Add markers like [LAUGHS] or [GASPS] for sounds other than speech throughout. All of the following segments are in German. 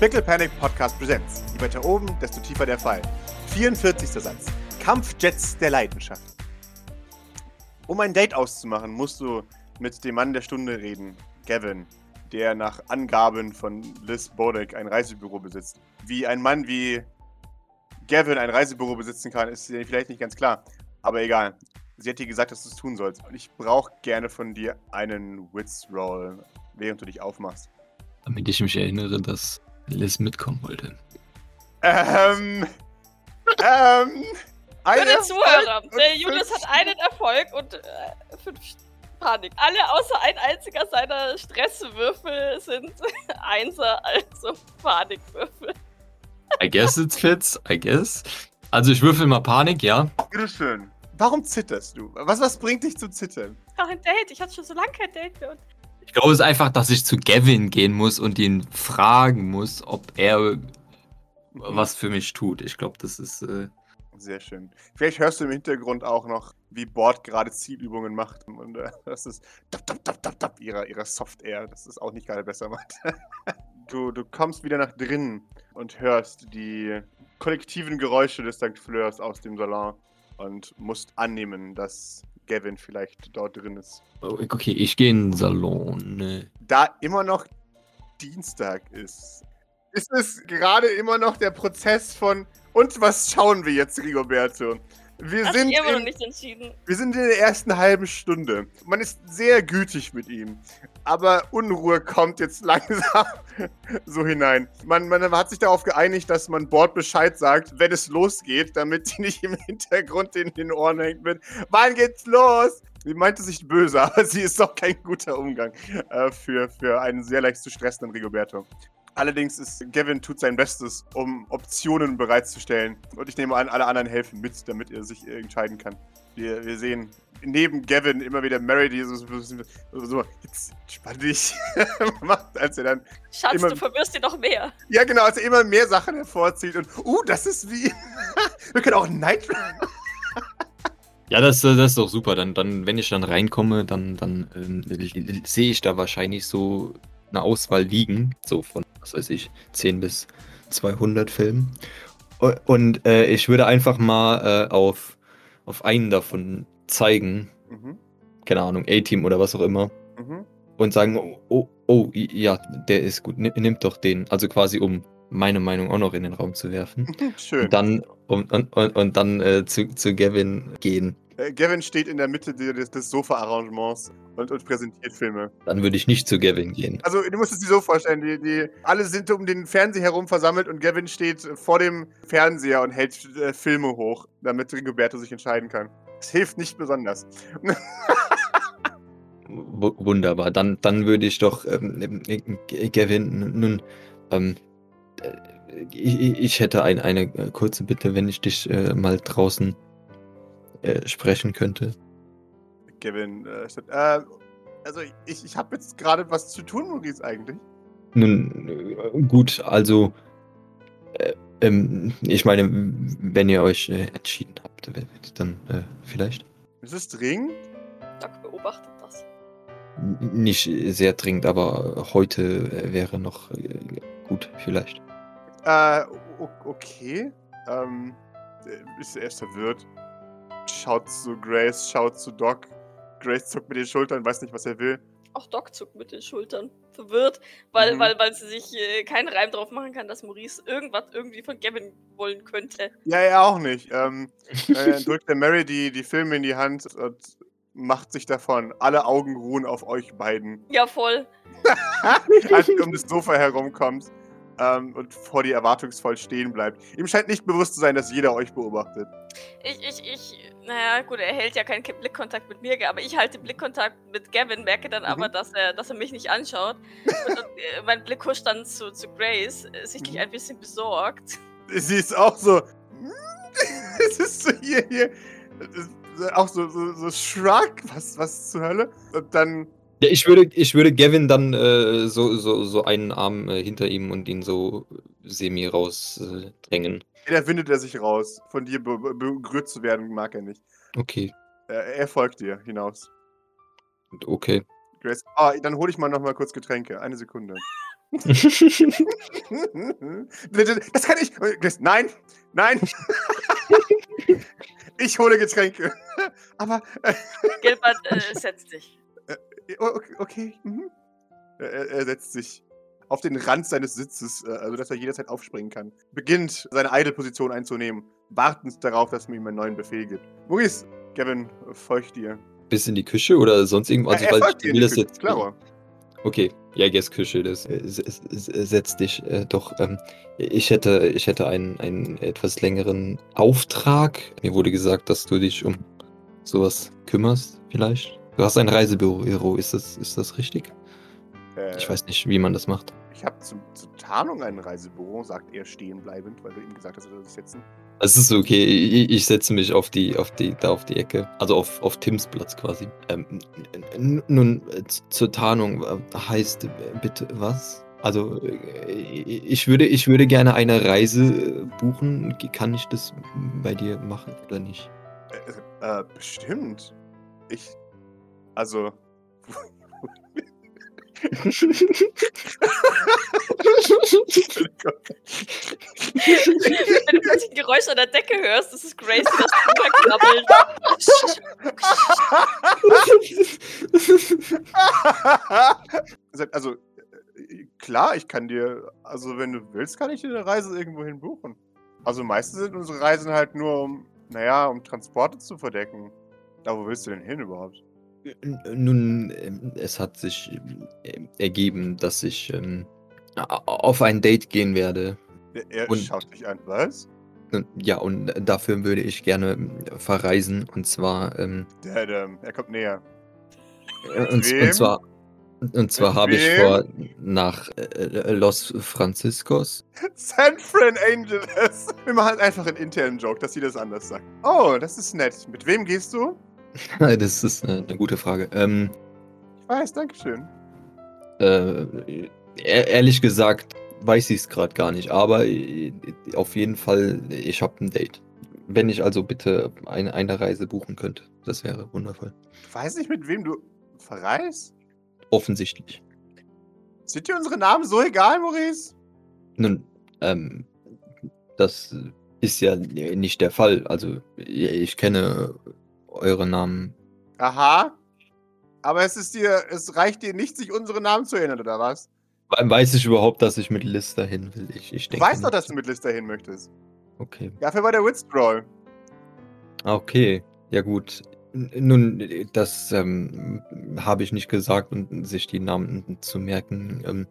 Pickle Panic Podcast Presents. Je weiter oben, desto tiefer der Fall. 44. Satz. Kampfjets der Leidenschaft. Um ein Date auszumachen, musst du mit dem Mann der Stunde reden, Gavin, der nach Angaben von Liz Bodek ein Reisebüro besitzt. Wie ein Mann wie Gavin ein Reisebüro besitzen kann, ist vielleicht nicht ganz klar. Aber egal. Sie hat dir gesagt, dass du es tun sollst. Und ich brauche gerne von dir einen Wits-Roll, während du dich aufmachst. Damit ich mich erinnere, dass Liz mitkommen wollte. Ähm. ähm. Für eine den Zuhörer, der Julius hat einen Erfolg und äh, fünf Panik. Alle außer ein einziger seiner Stresswürfel sind [LAUGHS] Einser, also Panikwürfel. I guess it fits, I guess. Also ich würfel mal Panik, ja. Bitteschön. Warum zitterst du? Was, was bringt dich zu zittern? Ach, ein Date. Ich hatte schon so lange kein Date mehr. Und Ich glaube es ist einfach, dass ich zu Gavin gehen muss und ihn fragen muss, ob er was für mich tut. Ich glaube, das ist. Äh, Sehr schön. Vielleicht hörst du im Hintergrund auch noch, wie Bord gerade Zielübungen macht. Und äh, das ist tap, tap, tap, tap, tap, ihrer, ihrer Software. Das ist auch nicht gerade besser macht. [LAUGHS] du, du kommst wieder nach drinnen und hörst die kollektiven Geräusche des St. Fleurs aus dem Salon und musst annehmen, dass Gavin vielleicht dort drin ist. okay, ich gehe in den Salon. Ne. Da immer noch Dienstag ist, ist es gerade immer noch der Prozess von und was schauen wir jetzt, Rigoberto? Wir hat sind immer noch in, nicht entschieden. wir sind in der ersten halben Stunde. Man ist sehr gütig mit ihm. Aber Unruhe kommt jetzt [LAUGHS] langsam so hinein. Man, man hat sich darauf geeinigt, dass man Bord Bescheid sagt, wenn es losgeht, damit die nicht im Hintergrund in den Ohren hängt mit Wann geht's los? Sie meinte sich böse, [LAUGHS] aber sie ist doch kein guter Umgang äh, für, für einen sehr leicht zu stressenden Rigoberto. Allerdings ist Gavin tut sein Bestes, um Optionen bereitzustellen. Und ich nehme an, alle anderen helfen mit, damit er sich entscheiden kann. Wir, wir sehen neben Gavin immer wieder Mary, die so, so, so jetzt spann dich [LAUGHS] macht, als er dann, Schatz, Immer- du verwirrst dir noch mehr. ja genau, als er immer mehr Sachen hervorzieht und, uh, das ist wie, [LAUGHS] wir können auch Night Run. [LAUGHS] Ja, das, das ist doch super. Dann, dann, wenn ich dann reinkomme, dann, dann ähm, sehe ich da wahrscheinlich so eine Auswahl liegen. So von, was weiß ich, 10 bis 200 Filmen. Und äh, ich würde einfach mal äh, auf, auf einen davon zeigen. Mhm, Keine Ahnung, A-Team oder was auch immer. mhm. Und sagen, oh, oh, oh, ja, der ist gut. Nimm, nimm doch den. Also quasi, um meine Meinung auch noch in den Raum zu werfen. [LAUGHS] Schön. Und dann, und, und, und, und dann äh, zu, zu Gavin gehen. Äh, Gavin steht in der Mitte de- des, des Sofa-Arrangements und, und präsentiert Filme. Dann würde ich nicht zu Gavin gehen. Also, du musst es dir so vorstellen, die, die, alle sind um den Fernseher herum versammelt und Gavin steht vor dem Fernseher und hält äh, Filme hoch, damit Rigoberto sich entscheiden kann. Es hilft nicht besonders. [LAUGHS] Wunderbar. Dann, dann würde ich doch, ähm, äh, Gavin, nun, ähm, äh, ich, ich hätte ein, eine äh, kurze Bitte, wenn ich dich äh, mal draußen äh, sprechen könnte. Gavin, äh, steht, äh, also ich, ich habe jetzt gerade was zu tun, Maurice, eigentlich. Nun, äh, gut, also, äh, ähm, ich meine, wenn ihr euch äh, entschieden habt, dann äh, vielleicht. Ist es dringend? Doc beobachtet das. Nicht sehr dringend, aber heute wäre noch äh, gut, vielleicht. Äh, okay. Ähm, äh, ist er erst verwirrt. Schaut zu Grace, schaut zu Doc. Grace zuckt mit den Schultern, weiß nicht, was er will. Auch Doc zuckt mit den Schultern. Verwirrt, weil, Mhm. weil, weil sie sich äh, keinen Reim drauf machen kann, dass Maurice irgendwas irgendwie von Gavin wollen könnte. Ja, er auch nicht. Ähm, äh, drückt der Mary die, die Filme in die Hand und macht sich davon. Alle Augen ruhen auf euch beiden. [LAUGHS] Ja, voll. als du um das Sofa herumkommst ähm, und vor dir erwartungsvoll stehen bleibt. Ihm scheint nicht bewusst zu sein, dass jeder euch beobachtet. Ich, ich, ich, naja, gut, er hält ja keinen Blickkontakt mit mir, aber ich halte Blickkontakt mit Gavin, merke dann aber, Mhm. dass er, dass er mich nicht anschaut. Und, und äh, [LAUGHS] mein Blick huscht dann zu, zu Grace, äh, sichtlich Mhm. ein bisschen besorgt. Sie ist auch so. [LAUGHS] Es ist so hier, hier. ist Auch so, so, so Shrug. Was, was zur Hölle? Und dann. Ja, ich würde, ich würde Gavin dann äh, so, so, so einen Arm äh, hinter ihm und ihn so semi rausdrängen. Äh, drängen. [LAUGHS] Da windet er sich raus. Von dir be be berührt zu werden, mag er nicht. okay, Er, er folgt dir hinaus. okay. Grace. Ah, dann hole ich mal noch mal kurz Getränke. Eine Sekunde. [LAUGHS] [LAUGHS] Das kann ich. Nein, nein. Ich hole Getränke. Aber. Äh, Gilbert, äh, setz dich. okay. okay. Mhm. Er, er setzt sich auf den Rand seines Sitzes, äh, also dass er jederzeit aufspringen kann. Beginnt seine Idle-Position einzunehmen, wartend darauf, dass man ihm einen neuen Befehl gibt. Maurice, Gavin, folgt dir. Bis in die Küche oder sonst irgendwas? Also, er folgt dir in die das Küche, jetzt. Klar. Okay, ja, Guess Küche, das äh, setz dich äh, doch. Ähm, ich hätte, ich hätte einen, einen etwas längeren Auftrag. Mir wurde gesagt, dass du dich um sowas kümmerst, vielleicht. Du hast ein Reisebüro, ist das, ist das richtig? Äh, Ich weiß nicht, wie man das macht. Ich habe zur Tarnung ein Reisebüro, sagt er stehen bleibend, weil du ihm gesagt hast, er soll sich setzen. Es ist okay, ich, ich setze mich auf die, auf die, da auf die Ecke. Also auf, auf Tims Platz quasi. Ähm, nun, äh, zur Tarnung äh, heißt äh, bitte was? Also ich würde, ich würde gerne eine Reise buchen. Kann ich das bei dir machen oder nicht? Äh, äh, bestimmt. Ich. Also. [LAUGHS] Wenn du ein Geräusch an der Decke hörst, das ist Grace, die das runterkrabbelt. Sagt, also, äh, klar, ich kann dir, also wenn du willst, kann ich dir eine Reise irgendwohin buchen. Also meistens sind unsere Reisen halt nur um, naja, um Transporte zu verdecken. Aber wo willst du denn hin überhaupt? Nun, ähm, es hat sich ähm, ergeben, dass ich ähm, auf ein Date gehen werde. Er, Und- schaut dich an, was? Ja, und dafür würde ich gerne ähm, verreisen. Und zwar, ähm, Der, der, er kommt näher. äh, und, und zwar, und zwar habe ich vor, nach äh, Los Franciscos. San Fran Angeles. [LAUGHS] Wir machen einfach einen internen Joke, dass sie das anders sagt. Oh, das ist nett. Mit wem gehst du? [LAUGHS] das ist eine, eine gute Frage. Ähm, Ich weiß, dankeschön. äh, e- ehrlich gesagt weiß ich es gerade gar nicht, aber auf jeden Fall, ich habe ein Date. Wenn ich also bitte eine, eine Reise buchen könnte, das wäre wundervoll. Du weißt nicht, mit wem du verreist? Offensichtlich. Sind dir unsere Namen so egal, Maurice? Nun, ähm, das ist ja nicht der Fall. Also, ich kenne eure Namen. Aha. Aber es ist dir, es reicht dir nicht, sich unsere Namen zu erinnern, oder was? Weiß ich überhaupt, dass ich mit Liz dahin will? Ich, ich Du denke. weißt doch, dass du mit Liz dahin möchtest. Okay. Dafür war der Withdrawal. Ah, Okay. Ja, gut. Nun, das ähm, habe ich nicht gesagt und sich die Namen zu merken, ähm,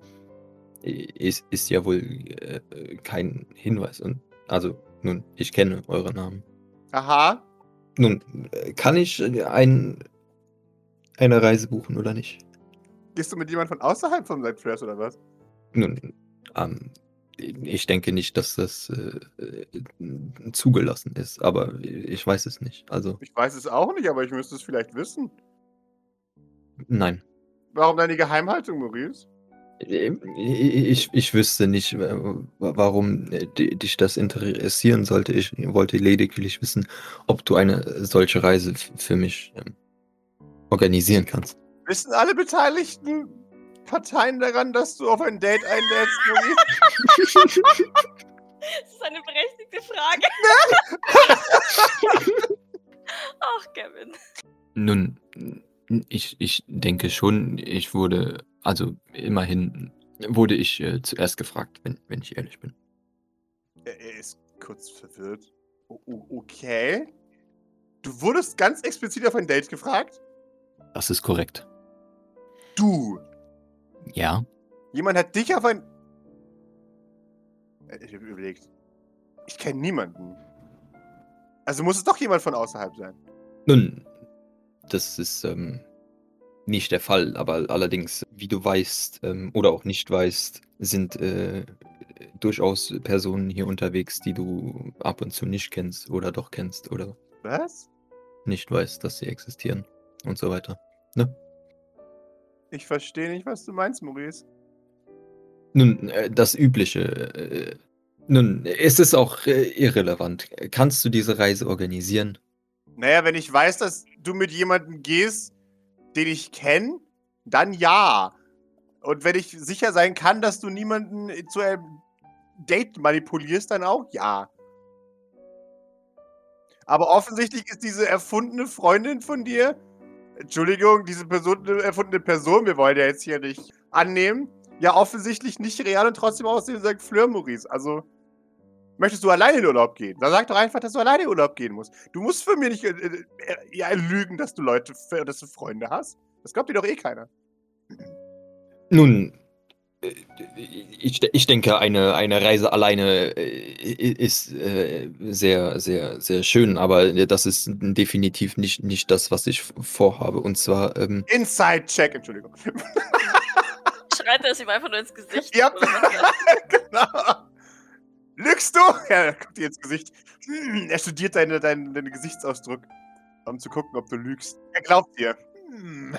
ist, ist ja wohl äh, kein Hinweis. Und, also, nun, ich kenne eure Namen. Aha. Nun, äh, kann ich äh, ein, eine Reise buchen oder nicht? Gehst du mit jemand von außerhalb von St. Fresh oder was? Nun, ähm, ich denke nicht, dass das äh, äh, zugelassen ist, aber ich weiß es nicht. Also, Ich weiß es auch nicht, aber ich müsste es vielleicht wissen. nein. Warum deine Geheimhaltung, Maurice? Ich, ich wüsste nicht, äh, warum äh, di- dich das interessieren sollte. Ich wollte lediglich wissen, ob du eine solche Reise für mich ähm, organisieren kannst. Wissen alle beteiligten Parteien daran, dass du auf ein Date einlädst, Maurice? [LAUGHS] Das ist eine berechtigte Frage. [LAUGHS] [LAUGHS] Ach, Kevin. Nun, ich, ich denke schon, ich wurde, also immerhin wurde ich äh, zuerst gefragt, wenn, wenn ich ehrlich bin. er, ist kurz verwirrt. O okay. Du wurdest ganz explizit auf ein Date gefragt? Das ist korrekt. Du. Ja. Jemand hat dich auf ein. Äh, Ich hab überlegt. Ich kenne niemanden. Also muss es doch jemand von außerhalb sein. Nun, das ist ähm, nicht der Fall, aber allerdings, wie du weißt ähm, oder auch nicht weißt, sind äh, durchaus Personen hier unterwegs, die du ab und zu nicht kennst oder doch kennst oder Was? nicht weißt, dass sie existieren und so weiter. Ich verstehe nicht, was du meinst, Maurice. Nun, äh, das Übliche. Äh, nun, es ist auch äh, irrelevant. Kannst du diese Reise organisieren? Naja, wenn ich weiß, dass du mit jemandem gehst, den ich kenne, dann ja. Und wenn ich sicher sein kann, dass du niemanden zu einem Date manipulierst, dann auch ja. Aber offensichtlich ist diese erfundene Freundin von dir, Entschuldigung, diese Person, erfundene Person, wir wollen ja jetzt hier nicht annehmen, ja offensichtlich nicht real und trotzdem aussehen sagt Fleur Maurice. Also, möchtest du alleine in Urlaub gehen? Dann sag doch einfach, dass du alleine in Urlaub gehen musst. Du musst für mich nicht äh, äh, ja, lügen, dass du Leute, dass du Freunde hast. Das glaubt dir doch eh keiner. Nun, äh, ich, ich denke, eine, eine Reise alleine äh, ist äh, sehr, sehr, sehr schön, aber das ist definitiv nicht, nicht das, was ich vorhabe. Und zwar. Ähm, Inside-Check, Entschuldigung. [LAUGHS] Schreit er es ihm einfach nur ins Gesicht? Ja, [LAUGHS] genau. Lügst du? [LAUGHS] Er kommt dir ins Gesicht. Hm, er studiert deinen deine, deine Gesichtsausdruck, um zu gucken, ob du lügst. Er glaubt dir. Hm.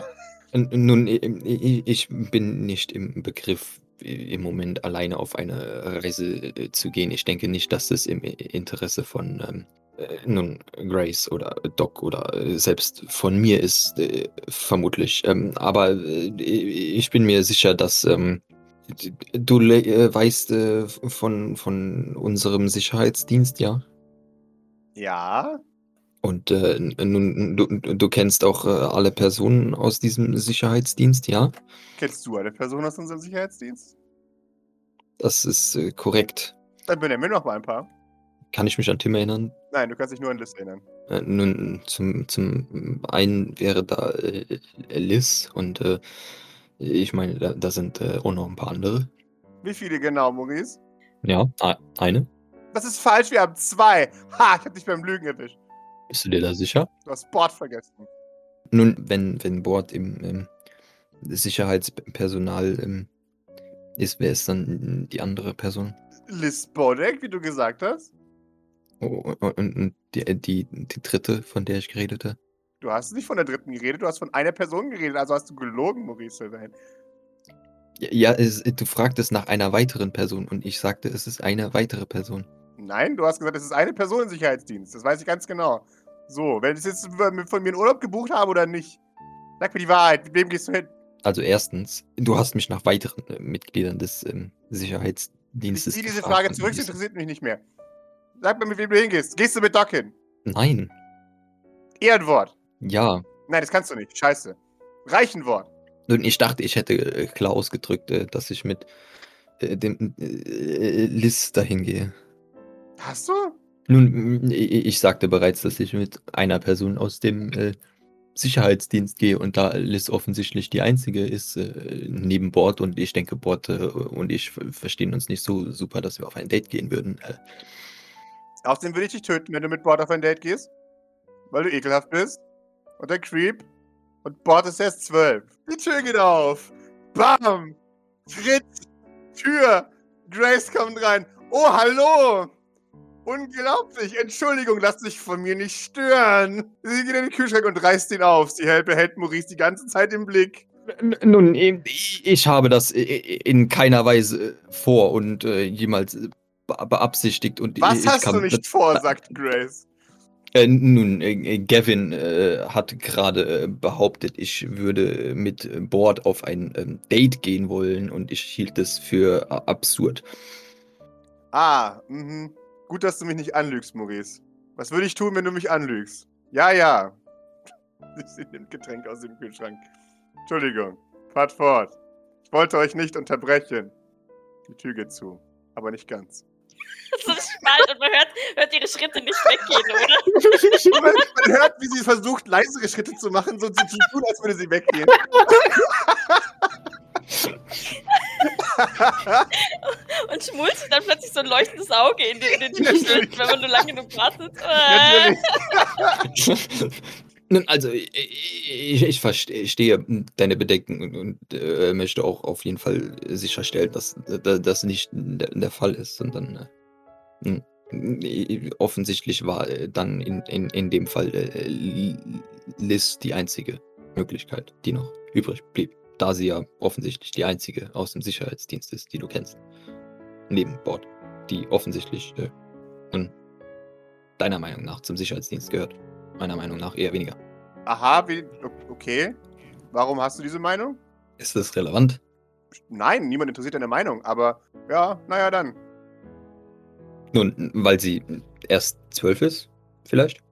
Nun, ich bin nicht im Begriff, im Moment alleine auf eine Reise äh, zu gehen. Ich denke nicht, dass es im Interesse von ähm, äh, nun Grace oder Doc oder äh, selbst von mir ist, äh, vermutlich. Ähm, aber äh, ich bin mir sicher, dass ähm, du äh, weißt von, von unserem Sicherheitsdienst, ja? Ja. Und äh, nun, du, du kennst auch äh, alle Personen aus diesem Sicherheitsdienst, ja? Kennst du eine Person aus unserem Sicherheitsdienst? Das ist äh, korrekt. Dann benenn mir noch mal ein paar. Kann ich mich an Tim erinnern? Nein, du kannst dich nur an Liz erinnern. Äh, nun, zum, zum einen wäre da äh, Liz und äh, ich meine, da, da sind äh, auch noch ein paar andere. Wie viele genau, Maurice? Ja, eine. Das ist falsch, wir haben zwei. Ha, ich hab dich beim Lügen erwischt. Bist du dir da sicher? Du hast Bord vergessen. Nun, wenn, wenn Bord im, im Sicherheitspersonal ähm, ist, wer ist dann die andere Person? Liz Bodek, wie du gesagt hast. Oh, und, und die, die, die dritte, von der ich geredet habe? Du hast nicht von der dritten geredet, du hast von einer Person geredet, also hast du gelogen, Maurice Sylvain. Ja, ja es, du fragtest nach einer weiteren Person und ich sagte, es ist eine weitere Person. Nein, du hast gesagt, es ist eine Person im Sicherheitsdienst. Das weiß ich ganz genau. So, wenn ich jetzt von mir einen Urlaub gebucht habe oder nicht, sag mir die Wahrheit. Mit wem gehst du hin? Also erstens, du hast mich nach weiteren äh, Mitgliedern des ähm, Sicherheitsdienstes Ich ziehe diese Frage zurück, das interessiert mich nicht mehr. Sag mir, mit wem du hingehst. Gehst du mit Doc hin? Nein. Ehrenwort. Ja. Nein, das kannst du nicht. Scheiße. Reichenwort. Und ich dachte, ich hätte äh, klar ausgedrückt, äh, dass ich mit äh, dem Liz dahin gehe. Hast du? Nun, ich sagte bereits, dass ich mit einer Person aus dem Sicherheitsdienst gehe und da Liz offensichtlich die einzige ist neben Bord und ich denke, Bord und ich verstehen uns nicht so super, dass wir auf ein Date gehen würden. Außerdem würde ich dich töten, wenn du mit Bord auf ein Date gehst, weil du ekelhaft bist und ein Creep und Bord ist erst zwölf. Die Tür geht auf. Bam! Tritt! Tür! Grace kommt rein. Oh, hallo! Unglaublich. Entschuldigung, lass dich von mir nicht stören. Sie geht in den Kühlschrank und reißt ihn auf. Sie hält, behält Maurice die ganze Zeit im Blick. Nun, ich habe das in keiner Weise vor und äh, jemals beabsichtigt. Und Was hast du nicht vor, [LAUGHS] sagt Grace. Äh, nun, äh, Gavin äh, hat gerade äh, behauptet, ich würde mit Bord auf ein ähm, Date gehen wollen und ich hielt es für absurd. Ah, mhm. Gut, dass du mich nicht anlügst, Maurice. Was würde ich tun, wenn du mich anlügst? Ja, ja. [LAUGHS] Sie nimmt Getränk aus dem Kühlschrank. Entschuldigung. Fahrt fort. Ich wollte euch nicht unterbrechen. Die Tür geht zu. Aber nicht ganz. So spalt und man hört, hört ihre Schritte nicht weggehen, oder? [LAUGHS] man, man, hört, wie sie versucht, leisere Schritte zu machen, so zu tun, als würde sie weggehen. [LAUGHS] und schmulzt dann plötzlich so ein leuchtendes Auge in, den, in den wenn man nur lange genug wartet. [LAUGHS] Natürlich. Nun, also ich, ich, verstehe deine Bedenken und, und äh, möchte auch auf jeden Fall sicherstellen, dass das nicht der, der, Fall ist, sondern äh, offensichtlich war äh, dann in, in, in dem Fall äh, Liz die einzige Möglichkeit, die noch übrig blieb da sie ja offensichtlich die einzige aus dem Sicherheitsdienst ist, die du kennst. Neben Bord, die offensichtlich äh, deiner Meinung nach zum Sicherheitsdienst gehört. Meiner Meinung nach eher weniger. Aha, wie, okay. Warum hast du diese Meinung? Ist das relevant? Nein, niemand interessiert deine Meinung, aber ja, naja, dann. Nun, weil sie erst zwölf ist, vielleicht?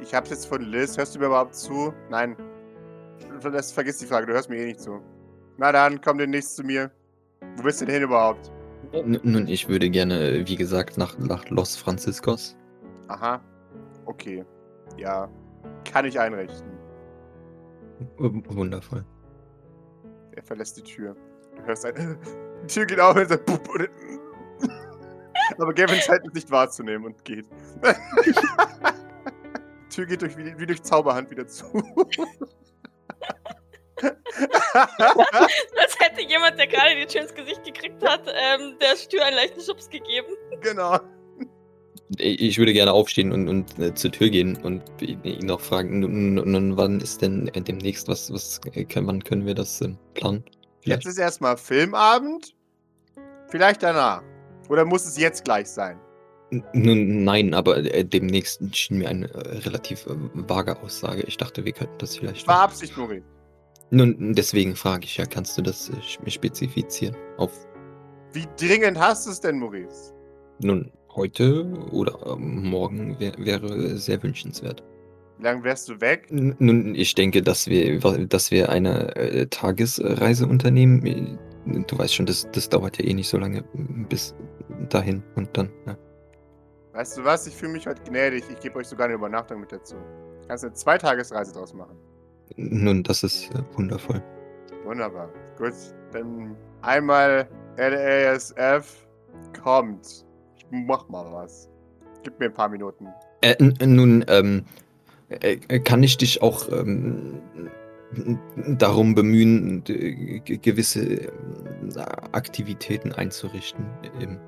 Ich hab's jetzt von Liz. Hörst du mir überhaupt zu? Nein. Das, vergiss die Frage, du hörst mir eh nicht zu. Na dann, komm demnächst zu mir. Wo bist du denn hin überhaupt? N nun, ich würde gerne, wie gesagt, nach, nach Los Franciscos. Aha. Okay. Ja. Kann ich einrichten. W wundervoll. Er verlässt die Tür. Du hörst ein. [LAUGHS] Die Tür geht auf und. Pup, [LAUGHS] und aber Gavin scheint es nicht wahrzunehmen und geht. die [LAUGHS] Tür geht durch, wie, wie durch Zauberhand wieder zu. Als hätte jemand, der gerade die Tür ins Gesicht gekriegt hat, ähm, der Tür einen leichten Schubs gegeben. genau. Ich würde gerne aufstehen und, und äh, zur Tür gehen und ihn noch fragen, nun, wann ist denn äh, demnächst, was, was können, wann können wir das äh, planen? Jetzt ist erstmal Filmabend. Vielleicht danach. Oder muss es jetzt gleich sein? Nun, nein, aber äh, demnächst schien mir eine äh, relativ äh, vage Aussage. Ich dachte, wir könnten das vielleicht. War Absicht, Nuri. Nun, deswegen frage ich ja, kannst du das äh, spezifizieren? Auf. Wie dringend hast du es denn, Maurice? Nun, heute oder ähm, morgen wär, wäre sehr wünschenswert. Wie lange wärst du weg? N nun, ich denke, dass wir, dass wir eine äh, Tagesreise unternehmen. Du weißt schon, das, das dauert ja eh nicht so lange bis dahin und dann. Ja. Weißt du was? Ich fühle mich heute gnädig. Ich gebe euch sogar eine Übernachtung mit dazu. Kannst eine Zweitagesreise draus machen. Nun, das ist äh, wundervoll. Wunderbar. Gut, dann einmal LASF kommt. Ich mach mal was. Gib mir ein paar Minuten. Äh, nun, ähm, äh, kann ich dich auch ähm, darum bemühen, gewisse äh, Aktivitäten einzurichten, ähm,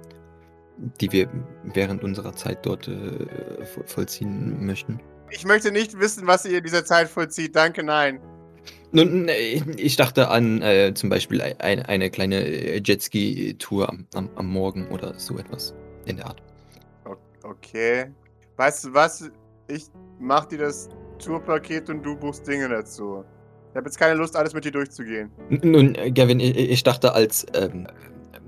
die wir während unserer Zeit dort äh, vollziehen möchten? Ich möchte nicht wissen, was ihr in dieser Zeit vollzieht. Danke, nein. Nun, ich dachte an äh, zum Beispiel ein, eine kleine äh, Jetski-Tour am, am, am, Morgen oder so etwas in der Art. Okay. Weißt du was? Ich mach dir das Tourpaket und du buchst Dinge dazu. Ich habe jetzt keine Lust, alles mit dir durchzugehen. Nun, Gavin, ich dachte, als ähm,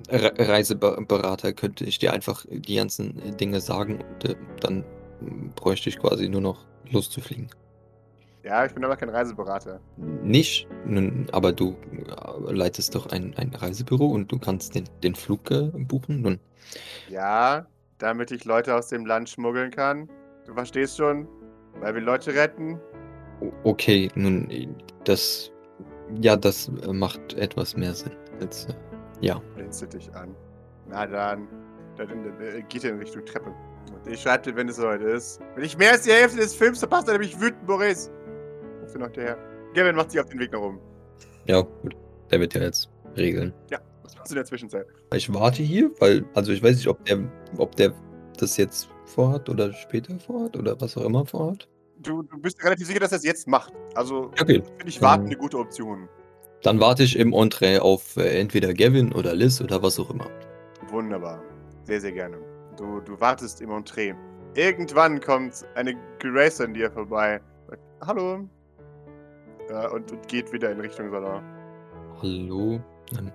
Reiseberater könnte ich dir einfach die ganzen Dinge sagen und äh, dann bräuchte ich quasi nur noch loszufliegen. Ja, ich bin aber kein Reiseberater. Nicht? Nun, aber du äh, leitest doch ein, ein Reisebüro und du kannst den, den Flug äh, buchen? Nun. Ja, damit ich Leute aus dem Land schmuggeln kann. Du verstehst schon? Weil wir Leute retten. Okay, nun, das. Ja, das äh, macht etwas mehr Sinn. Als, äh, ja. Blinze dich an. Na dann. Dann, geht er in Richtung Treppe. Und ich schreibe dir, wenn es soweit ist. Wenn ich mehr als die Hälfte des Films verpasst, dann bin ich wütend, Boris. Rufst du noch daher? Gavin macht sich auf den Weg nach oben. Ja, gut. Der wird ja jetzt regeln. Ja, was machst du in der Zwischenzeit? Ich warte hier, weil, also ich weiß nicht, ob der, ob der das jetzt vorhat oder später vorhat oder was auch immer vorhat. Du, du bist relativ sicher, dass er es jetzt macht. Also, okay. finde ich warten eine gute Option. Dann warte ich im Entree auf äh, entweder Gavin oder Liz oder was auch immer. Wunderbar. Sehr, sehr gerne. Du, du wartest im Entree. Irgendwann kommt eine Grace an dir vorbei. Sagt, Hallo. Ja, und, und, geht wieder in Richtung Salon. Hallo. Ähm,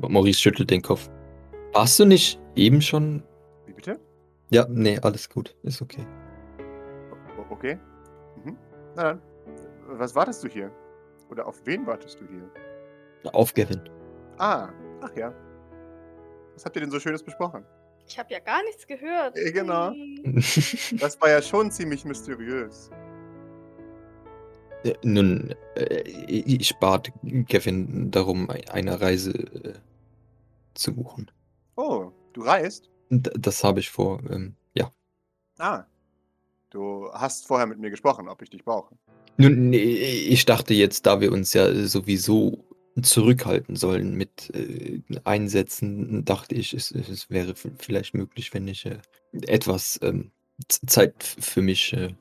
Maurice schüttelt den Kopf. Warst du nicht eben schon? Wie bitte? Ja, nee, alles gut. Ist okay. Okay. Na dann. Was wartest du hier? Oder auf wen wartest du hier? Auf Gavin. Ah, ach ja. Was habt ihr denn so Schönes besprochen? Ich habe ja gar nichts gehört. Ja, genau. Das war ja schon ziemlich mysteriös. Äh, nun, äh, ich bat Kevin darum, eine Reise äh, zu buchen. Oh, du reist? D das habe ich vor, ähm, ja. Ah. Du hast vorher mit mir gesprochen, ob ich dich brauche. Nun, ich dachte jetzt, da wir uns ja sowieso zurückhalten sollen mit äh, Einsätzen, dachte ich, es, es wäre vielleicht möglich, wenn ich äh, etwas ähm, Zeit für mich äh,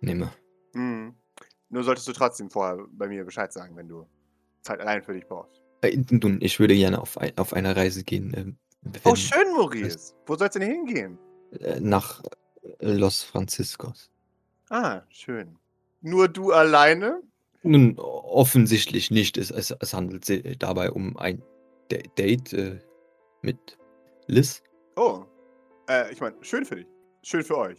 nehme. Hm. Nur solltest du trotzdem vorher bei mir Bescheid sagen, wenn du Zeit allein für dich brauchst. Äh, nun, ich würde gerne auf, ein, auf eine Reise gehen. Ähm, oh, schön, Maurice. Wo sollst du denn hingehen? Äh, nach Los Franciscos. Ah, schön. Nur du alleine? Nun, offensichtlich nicht. Es, es, es handelt sich dabei um ein Da- Date äh, mit Liz. Oh. Äh, ich meine, schön für dich. Schön für euch.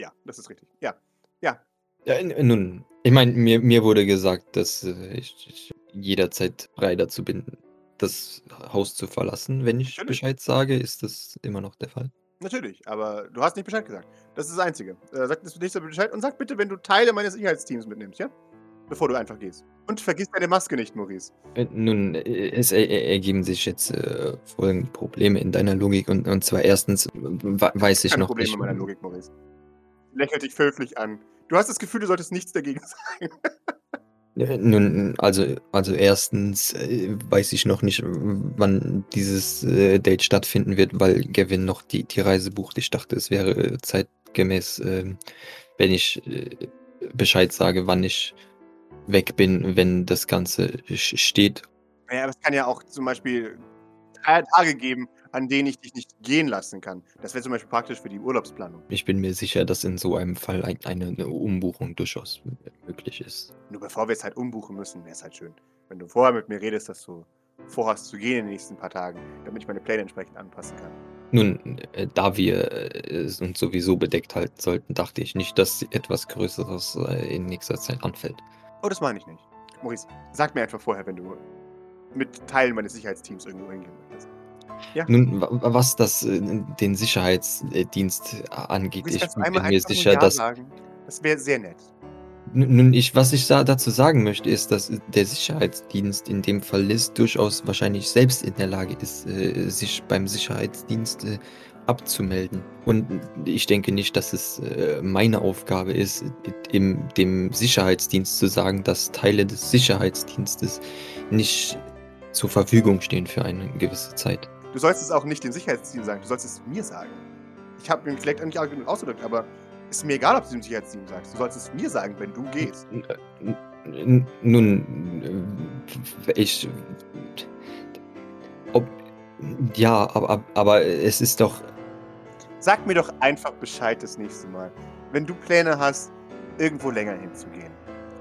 Ja, das ist richtig. Ja. Ja. Ja, nun, ich meine, mir, mir wurde gesagt, dass äh, ich, ich jederzeit frei dazu bin, das Haus zu verlassen. Wenn ich. Bescheid sage, ist das immer noch der Fall. Natürlich, aber du hast nicht Bescheid gesagt. Das ist das Einzige. Äh, sag das nächste Bescheid und sag bitte, wenn du Teile meines Sicherheitsteams mitnimmst, ja? Bevor du einfach gehst. Und vergiss deine Maske nicht, Maurice. Äh, Nun, äh, es er, er- ergeben sich jetzt äh, folgende Probleme in deiner Logik. Und, und zwar erstens äh, we- weiß ich Kein noch Problem nicht. mit meiner Logik, Maurice. Lächelt dich höflich an. Du hast das Gefühl, du solltest nichts dagegen [LAUGHS] sagen. Nun, also, also erstens äh, weiß ich noch nicht, wann dieses äh, Date stattfinden wird, weil Gavin noch die, die Reise bucht. Ich dachte, es wäre äh, zeitgemäß, ähm, wenn ich Bescheid sage, wann ich weg bin, wenn das Ganze steht. Naja, aber es kann ja auch zum Beispiel drei Tage geben, an denen ich dich nicht gehen lassen kann. Das wäre zum Beispiel praktisch für die Urlaubsplanung. Ich bin mir sicher, dass in so einem Fall ein, eine, eine Umbuchung durchaus möglich ist. Nur bevor wir es halt umbuchen müssen, wäre es halt schön. Wenn du vorher mit mir redest, dass du vorhast zu gehen in den nächsten paar Tagen, damit ich meine Pläne entsprechend anpassen kann. Nun, äh, da wir äh, uns sowieso bedeckt halten sollten, dachte ich nicht, dass etwas Größeres äh, in nächster Zeit anfällt. Oh, das meine ich nicht. Maurice, sag mir einfach vorher, wenn du mit Teilen meines Sicherheitsteams irgendwo hingehen möchtest. Nun, wa- wa- was das äh, den Sicherheitsdienst äh, angeht, ich bin mir sicher, Ja dass sagen? Das wäre sehr nett. Nun, nun, ich, was ich da, dazu sagen möchte, ist, dass der Sicherheitsdienst in dem Fall Liz durchaus wahrscheinlich selbst in der Lage ist, äh, sich beim Sicherheitsdienst äh, abzumelden. Und ich denke nicht, dass es äh, meine Aufgabe ist, im, dem Sicherheitsdienst zu sagen, dass Teile des Sicherheitsdienstes nicht zur Verfügung stehen für eine gewisse Zeit. Du sollst es auch nicht dem Sicherheitsteam sagen, du sollst es mir sagen. Ich habe mir vielleicht auch nicht ausgedrückt, aber ist mir egal, ob du dem Sicherheitsteam sagst. Du sollst es mir sagen, wenn du gehst. Nun, äh, ich. Ob. Ja, aber, aber es ist doch. Sag mir doch einfach Bescheid das nächste Mal, wenn du Pläne hast, irgendwo länger hinzugehen.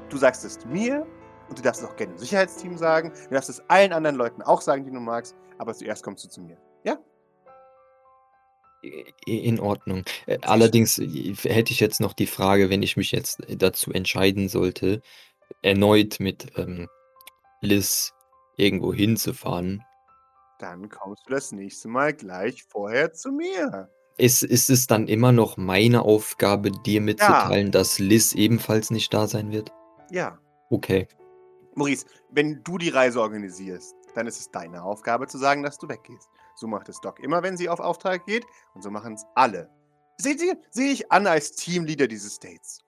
Du sagst es mir und du darfst es auch gerne dem Sicherheitsteam sagen. Du darfst es allen anderen Leuten auch sagen, die du magst, aber zuerst kommst du zu mir. Ja? In Ordnung. Äh, Allerdings äh, hätte ich jetzt noch die Frage, wenn ich mich jetzt dazu entscheiden sollte, erneut mit ähm, Liz irgendwo hinzufahren, Dann kommst du das nächste Mal gleich vorher zu mir. ist, ist es dann immer noch meine Aufgabe, dir mitzuteilen, dass Liz ebenfalls nicht da sein wird? Ja. Okay. Maurice, wenn du die Reise organisierst, dann ist es deine Aufgabe zu sagen, dass du weggehst. So macht es Doc immer, wenn sie auf Auftrag geht und so machen es alle. Seht ihr, sehe ich an als Teamleader dieses States.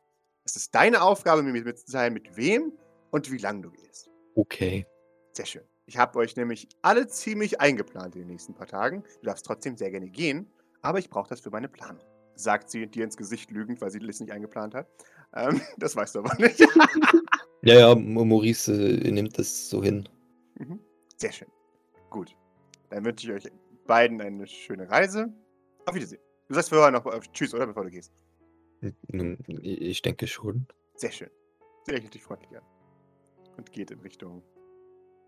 Es ist deine Aufgabe, mir mitzuteilen, mit wem und wie lang du gehst. Okay. Sehr schön. Ich habe euch nämlich alle ziemlich eingeplant in den nächsten paar Tagen. Du darfst trotzdem sehr gerne gehen, aber ich brauche das für meine Planung. Sagt sie dir ins Gesicht lügend, weil sie das nicht eingeplant hat. Ähm, das weißt du aber nicht. [LAUGHS] Ja, ja, Maurice äh, nimmt das so hin. Mhm. Sehr schön. Gut. Dann wünsche ich euch beiden eine schöne Reise. Auf Wiedersehen. Du sagst vorher noch äh, Tschüss, oder? Bevor du gehst. Nun, ich denke schon. Sehr schön. Sie lächelt dich freundlich an. Und geht in Richtung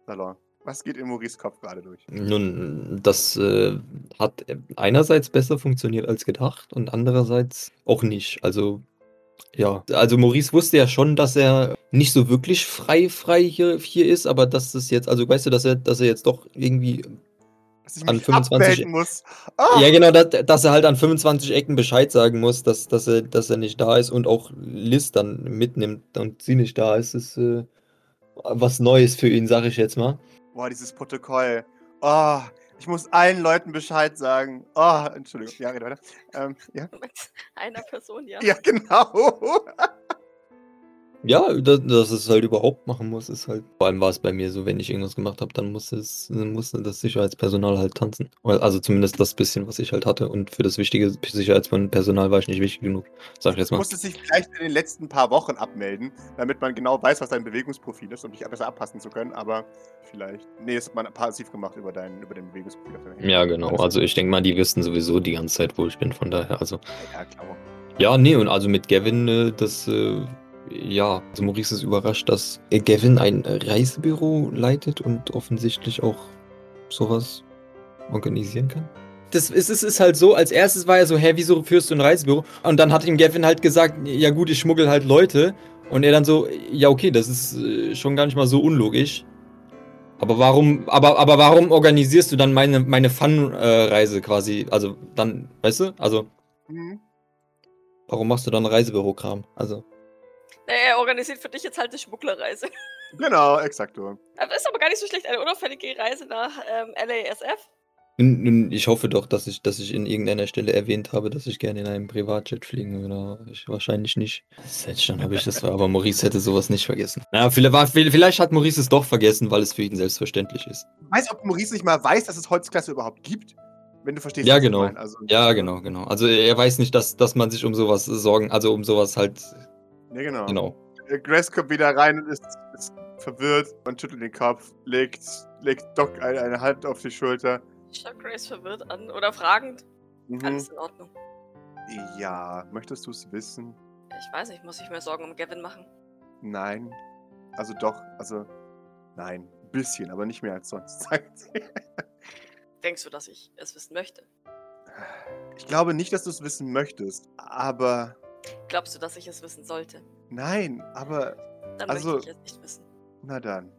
Salon. Was geht in Maurice Kopf gerade durch? Nun, das äh, hat einerseits besser funktioniert als gedacht und andererseits auch nicht. Also, ja. Also Maurice wusste ja schon, dass er nicht so wirklich frei frei hier, hier ist, aber dass das jetzt, also weißt du, dass er, dass er jetzt doch irgendwie. Dass ich An mich 25 abmelden muss. Ah! Ja, genau, dass, dass er halt an 25 Ecken Bescheid sagen muss, dass, dass, er, dass er nicht da ist und auch Liz dann mitnimmt und sie nicht da ist, ist äh, was Neues für ihn, sag ich jetzt mal. Boah, dieses Protokoll. Oh, ich muss allen Leuten Bescheid sagen. Oh, Entschuldigung. Ja, rede weiter. Ähm, ja. Mit [LAUGHS] einer Person, ja. ja, genau. [LAUGHS] Ja, dass, dass es halt überhaupt machen muss, ist halt. Vor allem war es bei mir so, wenn ich irgendwas gemacht habe, dann musste es, dann musste das Sicherheitspersonal halt tanzen. Also zumindest das bisschen, was ich halt hatte. Und für das wichtige Sicherheitspersonal war ich nicht wichtig genug. Sag ich jetzt Du mal. musstest dich vielleicht in den letzten paar Wochen abmelden, damit man genau weiß, was dein Bewegungsprofil ist, um dich besser abpassen zu können. Aber vielleicht. Nee, das hat man passiv gemacht über dein, über dein Bewegungsprofil. Ja, genau. Also ich denke mal, die wissen sowieso die ganze Zeit, wo ich bin. Von daher, also. Ja, klar. Ja, nee, und also mit Gavin, äh, das, äh, ja, also Maurice ist überrascht, dass Gavin ein Reisebüro leitet und offensichtlich auch sowas organisieren kann. Das ist, es ist halt so, als erstes war er so, hä, wieso führst du ein Reisebüro? Und dann hat ihm Gavin halt gesagt, ja gut, ich schmuggel halt Leute. Und er dann so, ja okay, das ist äh, schon gar nicht mal so unlogisch. Aber warum, aber, aber warum organisierst du dann meine, meine Fun-Reise quasi? Also dann, weißt du? Also, Mhm. warum machst du dann Reisebürokram? Also, Naja, er organisiert für dich jetzt halt eine Schmugglerreise. [LAUGHS] Genau, exakt. Aber ist aber gar nicht so schlecht, eine unauffällige Reise nach ähm, LASF. nun, ich hoffe doch, dass ich, dass ich in irgendeiner Stelle erwähnt habe, dass ich gerne in einem Privatjet fliegen würde. Ich, wahrscheinlich nicht. Selbst schon habe ich das, aber Maurice hätte sowas nicht vergessen. Naja, vielleicht, vielleicht hat Maurice es doch vergessen, weil es für ihn selbstverständlich ist. Weiß, ob Maurice nicht mal weiß, dass es Holzklasse überhaupt gibt? Wenn du verstehst, Ja, was ich genau. meine. Also, Ja, genau, genau. Also er weiß nicht, dass, dass man sich um sowas sorgen, also um sowas halt, Ja, genau. genau. Grace kommt wieder rein und ist, ist verwirrt und schüttelt den Kopf, legt, legt Doc eine, eine Hand auf die Schulter. Schaut Grace verwirrt an oder fragend. Mhm. Alles in Ordnung. Ja, möchtest du es wissen? Ich weiß nicht, muss ich mir Sorgen um Gavin machen? Nein. Also doch, also nein. Ein bisschen, aber nicht mehr als sonst, sagt sie. Denkst du, dass ich es wissen möchte? Ich glaube nicht, dass du es wissen möchtest, aber Glaubst du, dass ich es wissen sollte? nein, aber Dann Also- möchte ich es nicht wissen. na dann.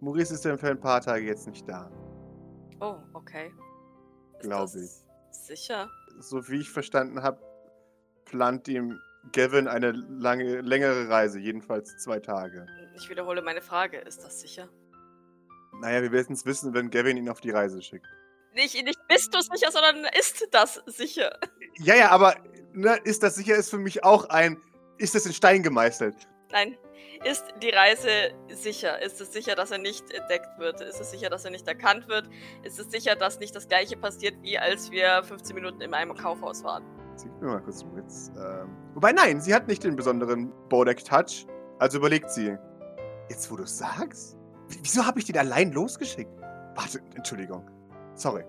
Maurice ist ja für ein paar Tage jetzt nicht da. Oh, okay. Ist Glaub das Sicher? So wie ich verstanden habe, plant ihm Gavin eine lange, längere Reise, jedenfalls zwei Tage. Ich wiederhole meine Frage. Ist das sicher? Naja, wir werden es wissen, wenn Gavin ihn auf die Reise schickt. Nicht, nicht bist du sicher, sondern ist das sicher? Ja, ja, aber ne, ist das sicher, ist für mich auch ein, ist das in Stein gemeißelt? Nein. Ist die Reise sicher? Ist es sicher, dass er nicht entdeckt wird? Ist es sicher, dass er nicht erkannt wird? Ist es sicher, dass nicht das gleiche passiert, wie als wir 15 Minuten in einem Kaufhaus waren? Sie mir mal kurz einen Witz. Ähm, wobei, nein, sie hat nicht den besonderen Bodek-Touch. Also überlegt sie. Jetzt, wo du es sagst? Wieso habe ich den allein losgeschickt? Warte, Entschuldigung. Sorry.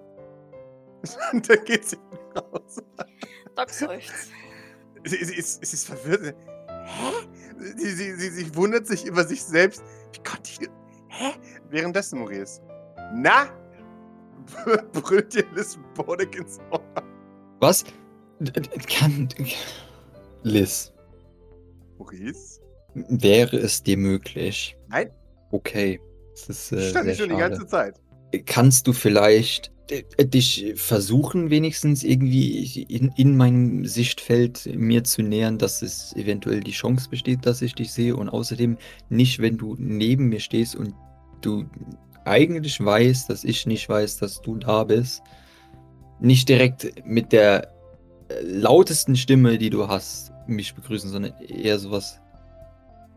[LAUGHS] da geht sie raus. Doc seufzt. [LAUGHS] Sie, sie, ist, sie ist verwirrt. Hä? Sie, sie, sie, sie wundert sich über sich selbst. Wie konnte ich. Hä? Währenddessen, Maurice. Na? [LAUGHS] Brüllt dir Liz Bodek ins Ohr. Was? Kann. Liz, Maurice? wäre es dir möglich? Nein. Okay. Das ist äh, Stand sehr ich schon die schade. ganze Zeit. Kannst du vielleicht dich versuchen, wenigstens irgendwie in, in meinem Sichtfeld mir zu nähern, dass es eventuell die Chance besteht, dass ich dich sehe und außerdem nicht, wenn du neben mir stehst und du eigentlich weißt, dass ich nicht weiß, dass du da bist, nicht direkt mit der äh, lautesten Stimme, die du hast, mich begrüßen, sondern eher sowas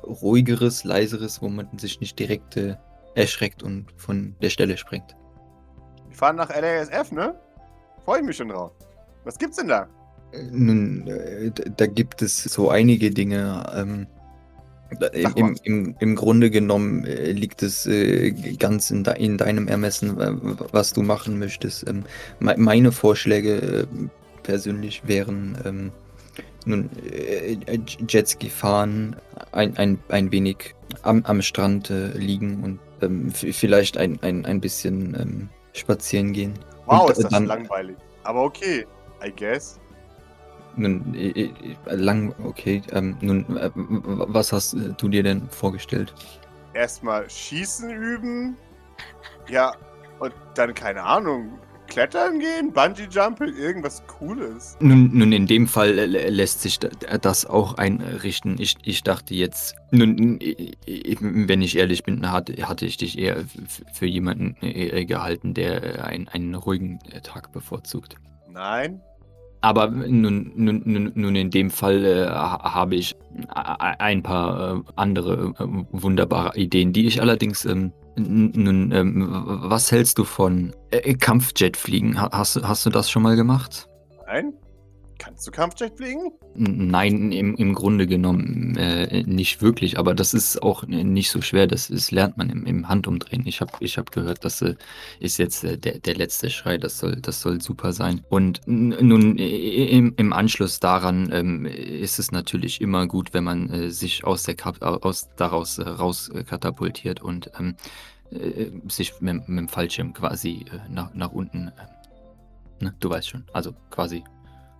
ruhigeres, leiseres, wo man sich nicht direkt äh, erschreckt und von der Stelle springt. Wir fahren nach LASF, ne? Freue ich mich schon drauf. Was gibt's denn da? Äh, Nun, äh, da gibt es so einige Dinge. Ähm, im, im, Im Grunde genommen äh, liegt es äh, ganz in, de in deinem Ermessen, was du machen möchtest. Ähm, me meine Vorschläge äh, persönlich wären ähm, nun äh, Jetski fahren, ein, ein, ein wenig am, am Strand liegen und ähm, vielleicht ein, ein, ein bisschen ähm, spazieren gehen. Wow, Und, ist das dann- langweilig. Aber okay, I guess. Nun, lang, okay. Ähm, nun, äh, was hast äh, du dir denn vorgestellt? Erstmal Schießen üben. Ja, und dann, keine Ahnung, klettern gehen, Bungee-Jumping, irgendwas Cooles. Nun, nun, in dem Fall äh, lä- lässt sich da- das auch einrichten. Ich, ich dachte jetzt, nun, äh, äh, wenn ich ehrlich bin, hatte, hatte ich dich eher für jemanden äh, gehalten, der äh, ein, einen ruhigen äh, Tag bevorzugt. Nein. Aber nun, nun, nun, nun in dem Fall äh, ha- habe ich ein paar äh, andere äh, wunderbare Ideen, die ich allerdings ähm, nun, ähm, was hältst du von äh, Kampfjetfliegen? Ha- Hast, hast du das schon mal gemacht? Nein? Kannst du Kampfjet fliegen? Nein, im, im Grunde genommen äh, nicht wirklich, aber das ist auch nicht so schwer. Das, das lernt man im, im Handumdrehen. Ich habe ich hab gehört, das äh, ist jetzt äh, der, der letzte Schrei. Das soll, das soll super sein. Und nun im, im Anschluss daran ähm, ist es natürlich immer gut, wenn man äh, sich aus der Kap aus, daraus äh, raus äh, katapultiert und ähm, äh, sich mit, mit dem Fallschirm quasi nach, nach unten. Ne? Du weißt schon. Also quasi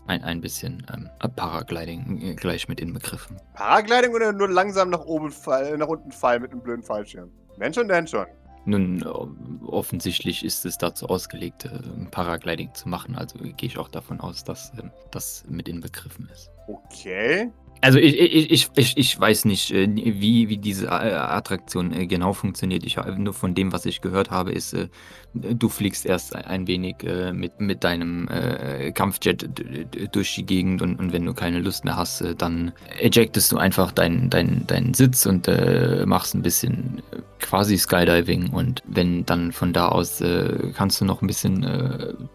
ein, ein bisschen ähm, Paragliding äh, gleich mit inbegriffen. Paragliding oder nur langsam nach oben fall, nach unten fallen mit einem blöden Fallschirm? Wenn schon, denn schon. Nun, äh, offensichtlich ist es dazu ausgelegt, äh, Paragliding zu machen. Also gehe ich auch davon aus, dass das mit inbegriffen ist. Okay. Also ich, ich, ich, ich, weiß nicht, wie, wie diese Attraktion genau funktioniert. Ich habe nur von dem, was ich gehört habe, ist, du fliegst erst ein- wenig äh, mit, mit deinem äh, Kampfjet durch die Gegend und, und wenn du keine Lust mehr hast, äh, dann ejectest du einfach deinen deinen deinen Sitz und äh, machst ein bisschen äh, quasi Skydiving und wenn dann von da aus äh, kannst du noch ein bisschen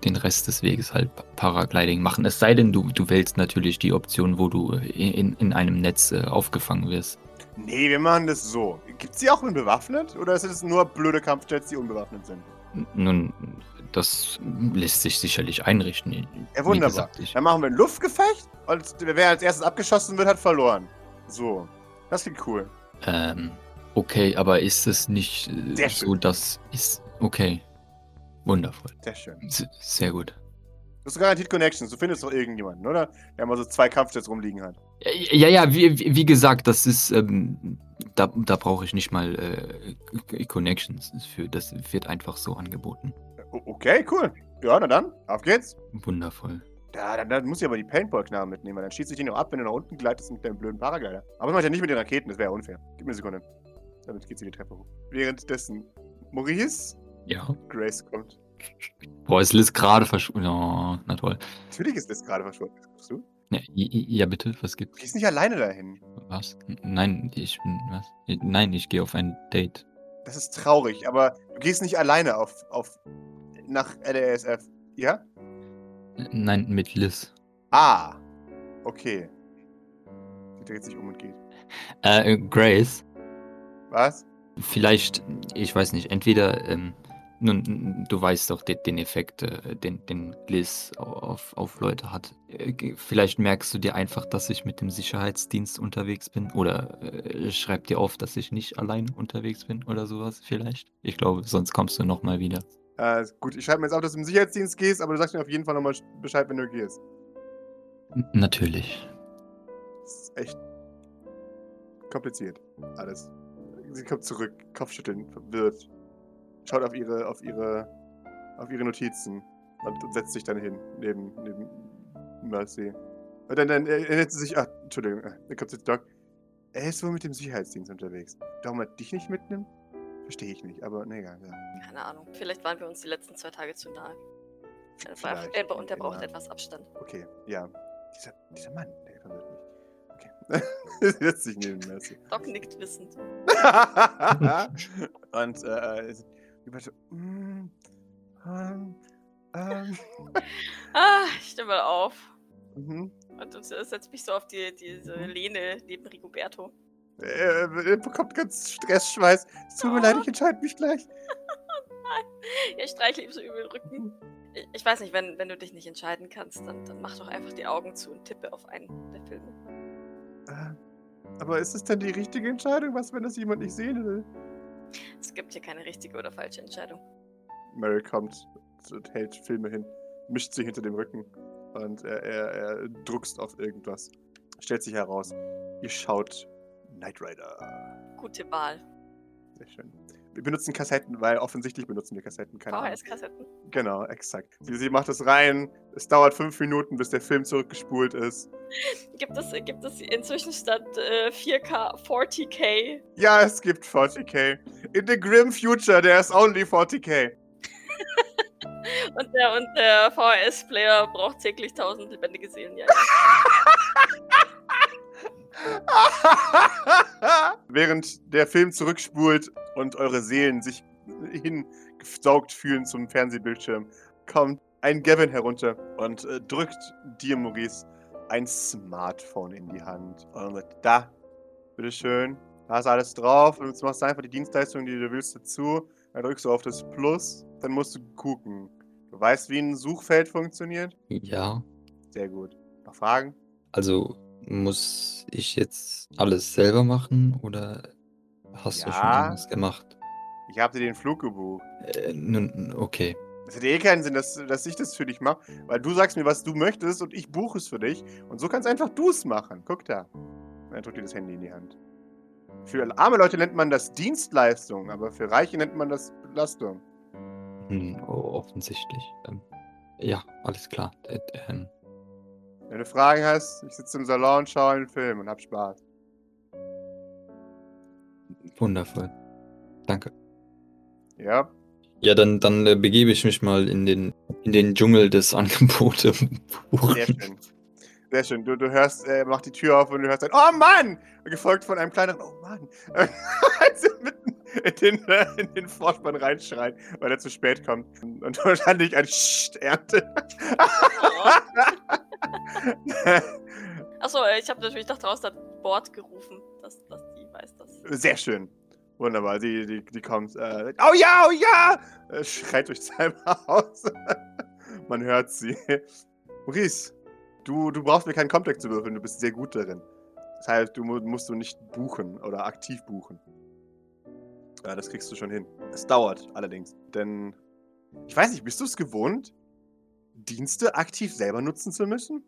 den Rest des Weges halt Paragliding machen. Es sei denn, du, du wählst natürlich die Option, wo du in, in einem Netz aufgefangen wirst. Nee, wir machen das so. Gibt's die auch unbewaffnet? Oder ist es nur blöde Kampfjets, die unbewaffnet sind? Nun, das lässt sich sicherlich einrichten. Ja, wunderbar. gesagt, Dann machen wir ein Luftgefecht und wer als erstes abgeschossen wird, hat verloren. So. Das klingt cool. ähm, okay, aber ist es nicht äh, Sehr so, schön. dass ist okay. Wundervoll. Sehr schön. S sehr gut. Du hast garantiert Connections. Du findest doch irgendjemanden, oder? Der mal so zwei Kampfjets rumliegen hat. Ja, ja, wie, wie wie gesagt, das ist, ähm, da, da brauche ich nicht mal äh, Connections für. Das wird einfach so angeboten. Okay, cool. Ja, na dann. Auf geht's. Wundervoll. Ja, dann, dann muss ich aber die Paintball-Knarren mitnehmen, weil dann schießt sich die noch ab, wenn du nach unten gleitest mit deinem blöden Paraglider. Aber das macht ja nicht mit den Raketen, das wäre ja unfair. Gib mir eine Sekunde. Damit geht's hier die Treppe hoch. Währenddessen Maurice, Ja. Grace kommt. Boah, ist Liz gerade verschwunden. Oh, na toll. Natürlich ist das gerade verschwunden. Guckst du? Ja, ja, bitte, was Du gibt's? gehst nicht alleine dahin. Was? Nein, ich bin, was? Nein, ich gehe auf ein Date. Das ist traurig, aber du gehst nicht alleine auf, auf nach LASF. Ja? Nein, mit Liz. Ah. Okay. Sie dreht sich um und geht. Äh, Grace, Was? vielleicht, ich weiß nicht, entweder, ähm, nun, du weißt doch den, den Effekt, äh, den, den Liz auf, auf Leute hat. Äh, Vielleicht merkst du dir einfach, dass ich mit dem Sicherheitsdienst unterwegs bin. Oder äh, schreib dir auf, dass ich nicht allein unterwegs bin oder sowas vielleicht. Ich glaube, sonst kommst du nochmal wieder. Äh, gut, ich schreibe mir jetzt auf, dass du im Sicherheitsdienst gehst, aber du sagst mir auf jeden Fall nochmal Bescheid, wenn du gehst. N- Natürlich. Das ist echt kompliziert. Alles. Sie kommt zurück, Kopfschütteln, verwirrt. Schaut auf ihre, auf ihre, auf ihre Notizen und setzt sich dann hin, neben, neben Mercy. Und dann, dann erinnert sie sich, ach, Entschuldigung, dann kommt jetzt Doc. Er ist wohl mit dem Sicherheitsdienst unterwegs. Warum er dich nicht mitnimmt? Verstehe ich nicht, aber na egal, ja. Keine Ahnung. Vielleicht waren wir uns die letzten zwei Tage zu nahe. War, Vielleicht, er, und er genau. braucht etwas Abstand. Okay, ja. Dieser, dieser Mann, der verwirrt mich. Okay. [LAUGHS] Setzt sich neben Mercy. Doc nickt wissend. [LAUGHS] und äh, äh, über so, mm, ähm, ähm, [LAUGHS] Ah, ich mal auf. mhm. Und du setzt mich so auf die, diese Lehne neben Rigoberto. er, er bekommt ganz Stressschweiß. Es tut mir leid, ich entscheide mich gleich. [LAUGHS] Ja, ich streichle ihm so über den Rücken. Ich, ich weiß nicht, wenn, wenn du dich nicht entscheiden kannst, dann, dann mach doch einfach die Augen zu und tippe auf einen der Filme. Äh, aber ist es denn die richtige Entscheidung? Was, wenn das jemand nicht sehen will? Es gibt hier keine richtige oder falsche Entscheidung. Mary kommt und hält Filme hin, mischt sie hinter dem Rücken und er, er, er druckst auf irgendwas. Stellt sich heraus, ihr schaut Knight Rider. Gute Wahl. Sehr schön. Wir benutzen Kassetten, weil offensichtlich benutzen wir Kassetten. VHS-Kassetten. Genau, exakt. Sie, sie macht es rein. Es dauert fünf Minuten, bis der Film zurückgespult ist. Gibt es, gibt es inzwischen statt äh, 4K 40k? Ja, es gibt 40k. In the grim future, there's only 40k. [LAUGHS] Und der, und der VHS-Player braucht täglich 1000 lebendige Seelen. Ja, [LAUGHS] Während der Film zurückspult und eure Seelen sich hingesaugt fühlen zum Fernsehbildschirm, kommt ein Gavin herunter und äh, drückt dir, Maurice, ein Smartphone in die Hand. Und sagt, da, bitteschön, da ist alles drauf. Und jetzt machst du einfach die Dienstleistung, die du willst, dazu. Dann drückst du auf das Plus, dann musst du gucken. Du weißt, wie ein Suchfeld funktioniert? Ja, Sehr gut. Noch Fragen? also muss ich jetzt alles selber machen oder hast du schon Ja. irgendwas gemacht? Ich habe dir den Flug gebucht. Äh, nun, okay. Es hätte eh keinen Sinn, dass, dass ich das für dich mache, weil du sagst mir, was du möchtest und ich buche es für dich. Und so kannst einfach du es machen. Guck da. Dann drückt dir das Handy in die Hand. Für arme Leute nennt man das Dienstleistung, aber für Reiche nennt man das Belastung. Hm, oh, offensichtlich. Ähm, ja, alles klar. Äh, ähm, Wenn du Fragen hast, ich sitze im Salon und schaue einen Film und hab Spaß. wundervoll. Danke. Ja, Ja, dann, dann äh, begebe ich mich mal in den, in den Dschungel des [LAUGHS] Angebote. sehr schön. Sehr schön. Du, du hörst, er macht die Tür auf und du hörst ein Oh Mann! Gefolgt von einem kleineren Oh Mann! Als er [LAUGHS] mitten in den, äh, in den Vorspann reinschreit, weil er zu spät kommt. Und wahrscheinlich ein Scht ernte. Achso, ich habe natürlich nach draußen das Board gerufen, dass, dass die weiß, dass. Sehr schön. Wunderbar. Die, die, die kommt. Äh, oh ja, oh ja! Äh, schreit durch sein [LAUGHS] Haus. Man hört sie. Maurice, du, du brauchst mir keinen Complex zu würfeln. Du bist sehr gut darin. Das heißt, du mu- musst du nicht buchen oder aktiv buchen. Ja, das kriegst du schon hin. Es dauert allerdings. Denn ich weiß nicht, bist du es gewohnt, Dienste aktiv selber nutzen zu müssen?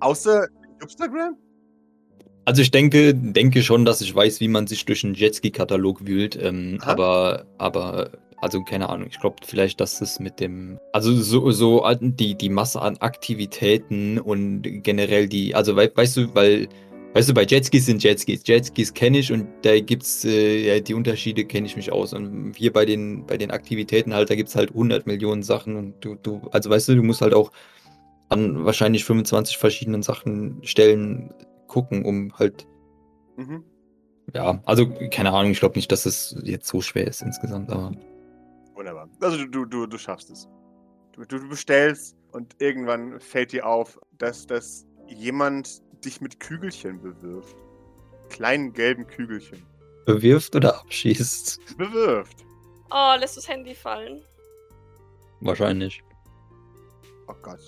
Außer Instagram? Also ich denke, denke schon, dass ich weiß, wie man sich durch einen Jetski-Katalog wühlt, ähm, aber, aber, also keine Ahnung, ich glaube vielleicht, dass es mit dem, also so, so die, die Masse an Aktivitäten und generell die, also wei- weißt du, weil, weißt du, bei Jetskis sind Jetskis, Jetskis kenne ich und da gibt's, äh, ja, die Unterschiede kenne ich mich aus. Und hier bei den, bei den Aktivitäten halt, da gibt's halt 100 Millionen Sachen und du, du, also weißt du, du musst halt auch an wahrscheinlich 25 verschiedenen Sachen stellen, gucken, um halt, Mhm. ja, also keine Ahnung, ich glaube nicht, dass es jetzt so schwer ist insgesamt, aber Wunderbar. Also du, du, du, du schaffst es. Du, du bestellst und irgendwann fällt dir auf, dass, dass jemand dich mit Kügelchen bewirft. Kleinen gelben Kügelchen. bewirft oder abschießt. Bewirft. Oh, lässt das Handy fallen. Wahrscheinlich. Oh Gott.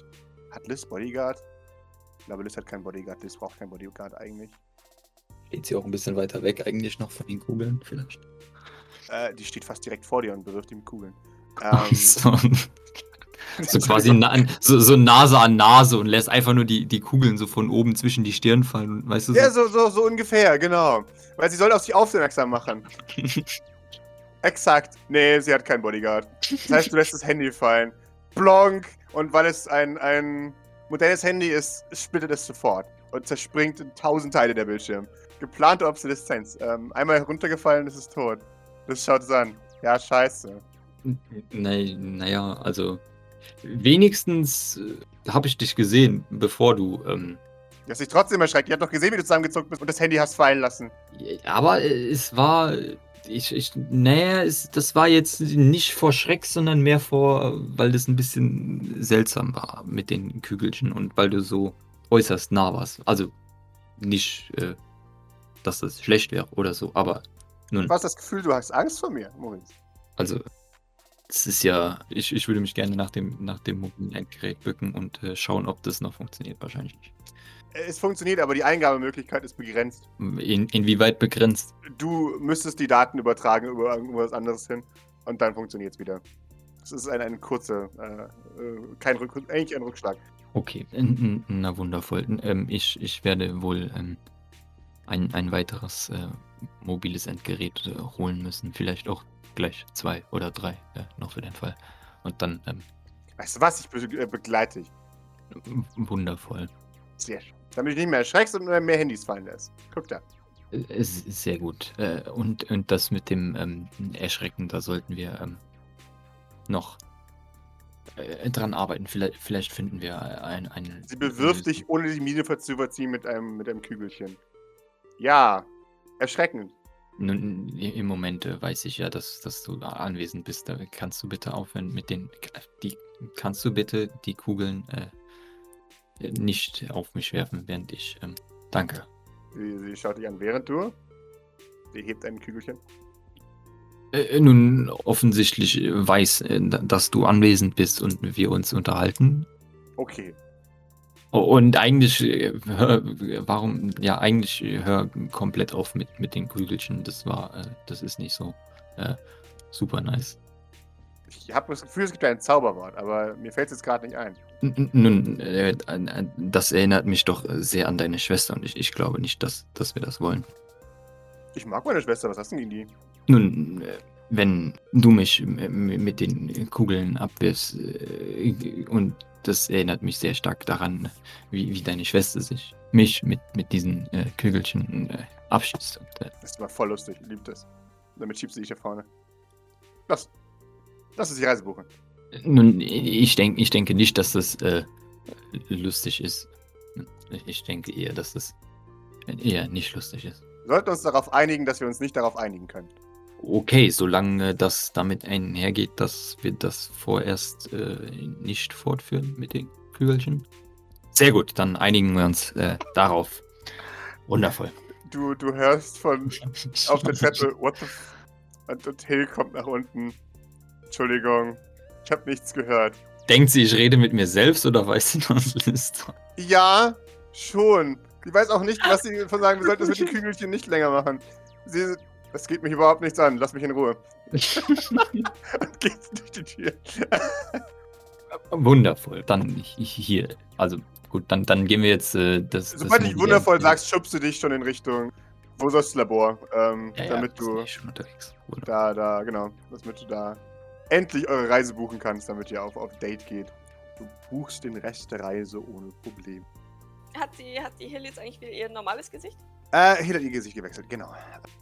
Hat Liz Bodyguard? Ich glaube, Liz hat keinen Bodyguard. Liz braucht keinen Bodyguard eigentlich. Steht sie auch ein bisschen weiter weg eigentlich noch von den Kugeln vielleicht. Äh, die steht fast direkt vor dir und bewirft ihm mit Kugeln. Ähm, so. [LAUGHS] so quasi na, so, so Nase an Nase und lässt einfach nur die, die Kugeln so von oben zwischen die Stirn fallen, weißt du? Ja, So. so, so, so ungefähr, genau. Weil sie soll auf sich aufmerksam machen. [LAUGHS] Exakt. Nee, sie hat keinen Bodyguard. Das heißt, du lässt das Handy fallen. Blonk. Und weil es ein, ein modernes Handy ist, splittet es sofort. Und zerspringt in tausend Teile der Bildschirm. Geplante Obsoleszenz. Ähm, einmal heruntergefallen, ist es tot. Das schaut es an. Ja, scheiße. Nee, naja, also wenigstens äh, habe ich dich gesehen, bevor du. Ähm, Die hat sich trotzdem erschreckt. Die hat doch gesehen, wie du zusammengezuckt bist und das Handy hast fallen lassen. aber äh, es war. Ich, ich, naja, es, das war jetzt nicht vor Schreck, sondern mehr vor, weil das ein bisschen seltsam war mit den Kügelchen und weil du so äußerst nah warst. Also nicht, äh, dass das schlecht wäre oder so, aber nun, Du hast das Gefühl, du hast Angst vor mir, Maurice. also es ist ja, ich, ich würde mich gerne nach dem, nach dem mobilen Endgerät bücken und äh, schauen, ob das noch funktioniert. Wahrscheinlich nicht. Es funktioniert, aber die Eingabemöglichkeit ist begrenzt. In, inwieweit begrenzt? Du müsstest die Daten übertragen über irgendwas anderes hin und dann funktioniert es wieder. Es ist ein, ein kurzer, äh, äh, kein Rück eigentlich ein Rückschlag. Okay, na wundervoll. Ähm, ich, ich werde wohl ähm, ein, ein weiteres äh, mobiles Endgerät äh, holen müssen. Vielleicht auch gleich zwei oder drei, noch für den Fall. Und dann ähm, Weißt du was? Ich be äh, begleite dich. wundervoll. Sehr schön. Damit du nicht mehr erschreckst und mehr Handys fallen lässt. Guck da. Sehr gut. Äh, und, und das mit dem ähm, Erschrecken, da sollten wir ähm, noch äh, dran arbeiten. Vielleicht, vielleicht finden wir ein, ein Sie bewirft dich, ohne die Miene zu überziehen, mit einem, mit einem Kügelchen. Ja, erschreckend. Nun, im Moment äh, weiß ich ja, dass, dass du da anwesend bist. Da kannst du bitte aufhören mit den. Die, kannst du bitte die Kugeln äh, nicht auf mich werfen, während ich. Ähm, danke. Sie, sie schaut dich an, während du. Sie hebt ein Kügelchen. Äh, nun, offensichtlich weiß, äh, dass du anwesend bist und wir uns unterhalten. Okay. Und eigentlich, äh, hör, warum, ja, eigentlich hör komplett auf mit, mit den Kügelchen. Das war, äh, das ist nicht so äh, super nice. Ich habe das Gefühl, es gibt ein Zauberwort, aber mir fällt es jetzt gerade nicht ein. Nun, äh, das erinnert mich doch sehr an deine Schwester und ich, ich glaube nicht, dass, dass wir das wollen. Ich mag meine Schwester, was hast du gegen die? Nun, äh, wenn du mich mit den Kugeln abwirfst äh, und das erinnert mich sehr stark daran, wie, wie deine Schwester sich mich mit, mit diesen äh, Kügelchen äh, abschießt. Und, äh, Das war voll lustig, liebe das. Damit schiebst du dich da vorne. Lass. Lass uns die Reise buchen. nun, ich, denk, ich denke nicht, dass das äh, lustig ist. Ich denke eher, dass das eher nicht lustig ist. Wir sollten uns darauf einigen, dass wir uns nicht darauf einigen können. Okay, solange das damit einhergeht, dass wir das vorerst äh, nicht fortführen mit den Kügelchen. Sehr gut, dann einigen wir uns äh, darauf. Wundervoll. Du, du hörst von [LAUGHS] auf der Treppe, what the f und, und Hill kommt nach unten. Entschuldigung, ich habe nichts gehört. Denkt sie, ich rede mit mir selbst oder weiß sie, was ist? Ja, schon. Ich weiß auch nicht, was sie von sagen. Wir sollten das mit den Kügelchen nicht länger machen. Sie, das geht mich überhaupt nichts an. Lass mich in Ruhe. Und [LAUGHS] geht durch die Tür. Wundervoll. Dann ich, ich hier. Also gut, dann, dann gehen wir jetzt. Äh, das, Sobald ich wundervoll ja, sagst, schubst du dich schon in Richtung. Wo ist das Labor? Ähm, ja, ja, damit sind du eh schon unterwegs. Da, da, genau, damit du da endlich eure Reise buchen kannst, damit ihr auf, auf Date geht. Du buchst den Rest der Reise ohne Problem. Hat die, hat die Hill jetzt eigentlich wieder ihr normales Gesicht? Äh, Hill hat ihr Gesicht gewechselt, genau.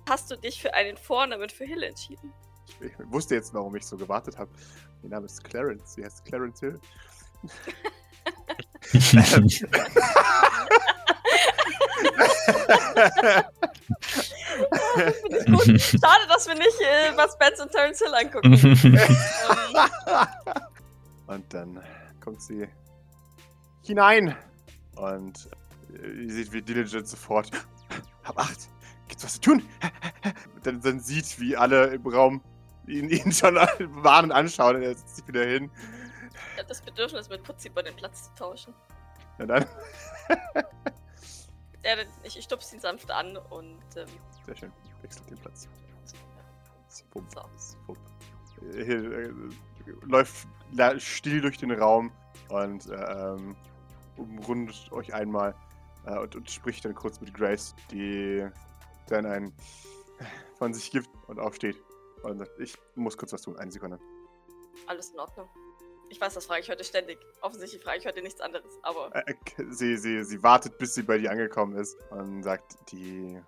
Hast du dich für einen Vornamen für Hill entschieden? Ich, ich wusste jetzt, warum ich so gewartet habe. Ihr Name ist Clarence. Sie heißt Clarence Hill. [LAUGHS] [LAUGHS] [LAUGHS] Gut. Schade, dass wir nicht äh, was Benz und Terence Hill angucken. [LAUGHS] Und dann kommt sie hinein und äh, ihr seht, wie Diligent sofort. Hab acht. Gibt's was zu tun? dann, dann sieht, wie alle im Raum ihn, ihn schon [LAUGHS] warnend anschauen. Und er setzt sich wieder hin. ich habe das Bedürfnis, mit Putziber den Platz zu tauschen. Und dann. Ja, ich, ich stupse ihn sanft an und ähm, Sehr schön. Wechselt den Platz. Swupp, So. swupp. Äh, läuft still durch den Raum und äh, ähm, umrundet euch einmal äh, und, und spricht dann kurz mit Grace, die dann ein von sich gibt und aufsteht. Und sagt, ich muss kurz was tun. Eine Sekunde. alles in Ordnung. Ich weiß, das frage ich heute ständig. Offensichtlich frage ich heute nichts anderes, aber Äh, äh, sie, sie, sie wartet, bis sie bei dir angekommen ist und sagt, die,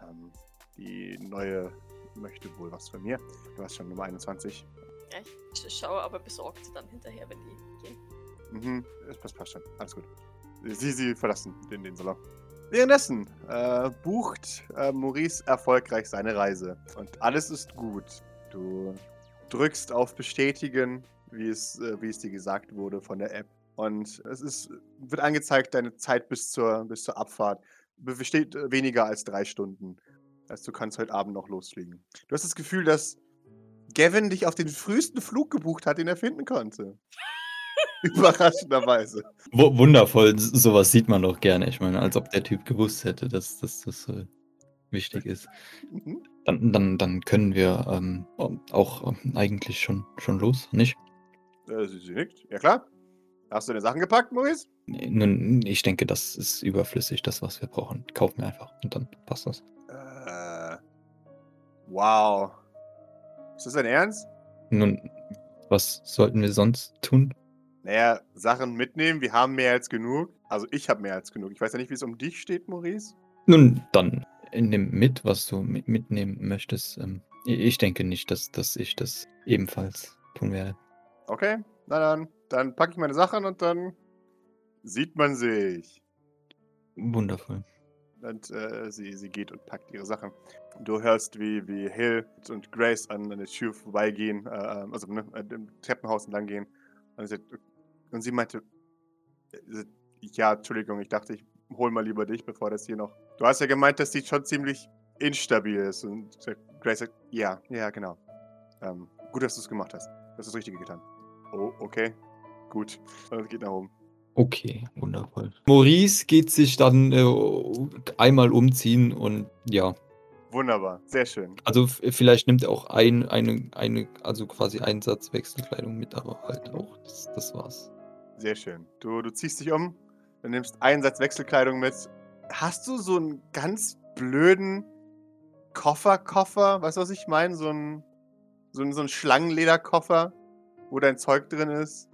ähm, die neue möchte wohl was von mir. Du hast schon Nummer 21. ja, ich, ich schaue aber besorgt dann hinterher, wenn die gehen. Mhm, das passt schon. Alles gut. Sie, sie verlassen den, den Salon. Währenddessen äh, bucht äh, Maurice erfolgreich seine Reise. Und alles ist gut. Du drückst auf Bestätigen, wie es, äh, wie es dir gesagt wurde von der App. Und es ist, wird angezeigt, deine Zeit bis zur, bis zur Abfahrt besteht äh, weniger als drei Stunden. Also du kannst heute Abend noch losfliegen. Du hast das Gefühl, dass Gavin dich auf den frühesten Flug gebucht hat, den er finden konnte. [LAUGHS] Überraschenderweise. W wundervoll, sowas sieht man doch gerne. Ich meine, als ob der Typ gewusst hätte, dass, dass das äh, wichtig ist. Mhm. Dann, dann, dann können wir ähm, auch ähm, eigentlich schon, schon los, nicht? Äh, sie, sie nickt. Ja klar. Hast du deine Sachen gepackt, Maurice? Nun, ich denke, das ist überflüssig, das, was wir brauchen. Kauf mir einfach und dann passt das. Äh. Wow. Ist das dein Ernst? Nun, was sollten wir sonst tun? Naja, Sachen mitnehmen. Wir haben mehr als genug. Also ich habe mehr als genug. Ich weiß ja nicht, wie es um dich steht, Maurice. Nun, dann nimm mit, was du mit mitnehmen möchtest. Ähm, ich ich denke nicht, dass, dass ich das ebenfalls tun werde. Okay, na dann. Dann packe ich meine Sachen und dann sieht man sich. Wundervoll. Und äh, sie, sie geht und packt ihre Sachen. Du hörst, wie, wie Hill und Grace an, an der Tür vorbeigehen, äh, also ne, im Treppenhaus entlang gehen. Und sie, und sie meinte, Äh, Ja, Entschuldigung, ich dachte, ich hol mal lieber dich, bevor das hier noch. Du hast ja gemeint, dass die schon ziemlich instabil ist. Und Grace sagt, ja, ja, genau. Ähm, gut, dass du es gemacht hast. Du hast das Richtige getan. Oh, okay. Gut. Und geht nach oben. Okay, wundervoll. Maurice geht sich dann äh, einmal umziehen und ja. Wunderbar. Sehr schön. Also vielleicht nimmt er auch ein, eine, eine, also quasi einen Satz Wechselkleidung mit, aber halt auch. Das, das war's. Sehr schön. Du, du ziehst dich um, dann nimmst einen Satz Wechselkleidung mit. Hast du so einen ganz blöden Koffer-Koffer? Weißt du, was ich meine? So ein, so ein, so ein Schlangenlederkoffer, wo dein Zeug drin ist?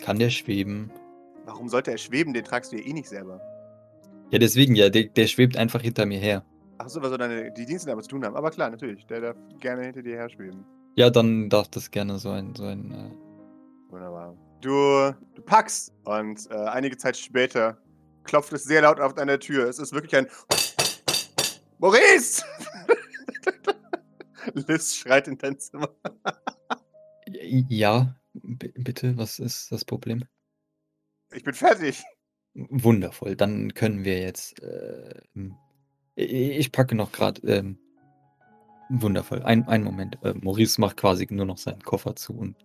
Kann der schweben? Warum sollte er schweben? Den tragst du ja eh nicht selber. Ja, deswegen ja, der, der schwebt einfach hinter mir her. Achso, was soll deine, die Dienste damit zu tun haben? Aber klar, natürlich. Der darf gerne hinter dir her schweben. Ja, dann darf das gerne so ein, so ein. Äh, Wunderbar. Du, du packst und äh, einige Zeit später klopft es sehr laut auf deine Tür. Es ist wirklich ein Maurice! [LAUGHS] Liz schreit in dein Zimmer. ja, b- bitte, was ist das Problem? Ich bin fertig. Wundervoll, dann können wir jetzt. Äh, ich packe noch gerade. Ähm, wundervoll, ein, einen Moment. Äh, Maurice macht quasi nur noch seinen Koffer zu und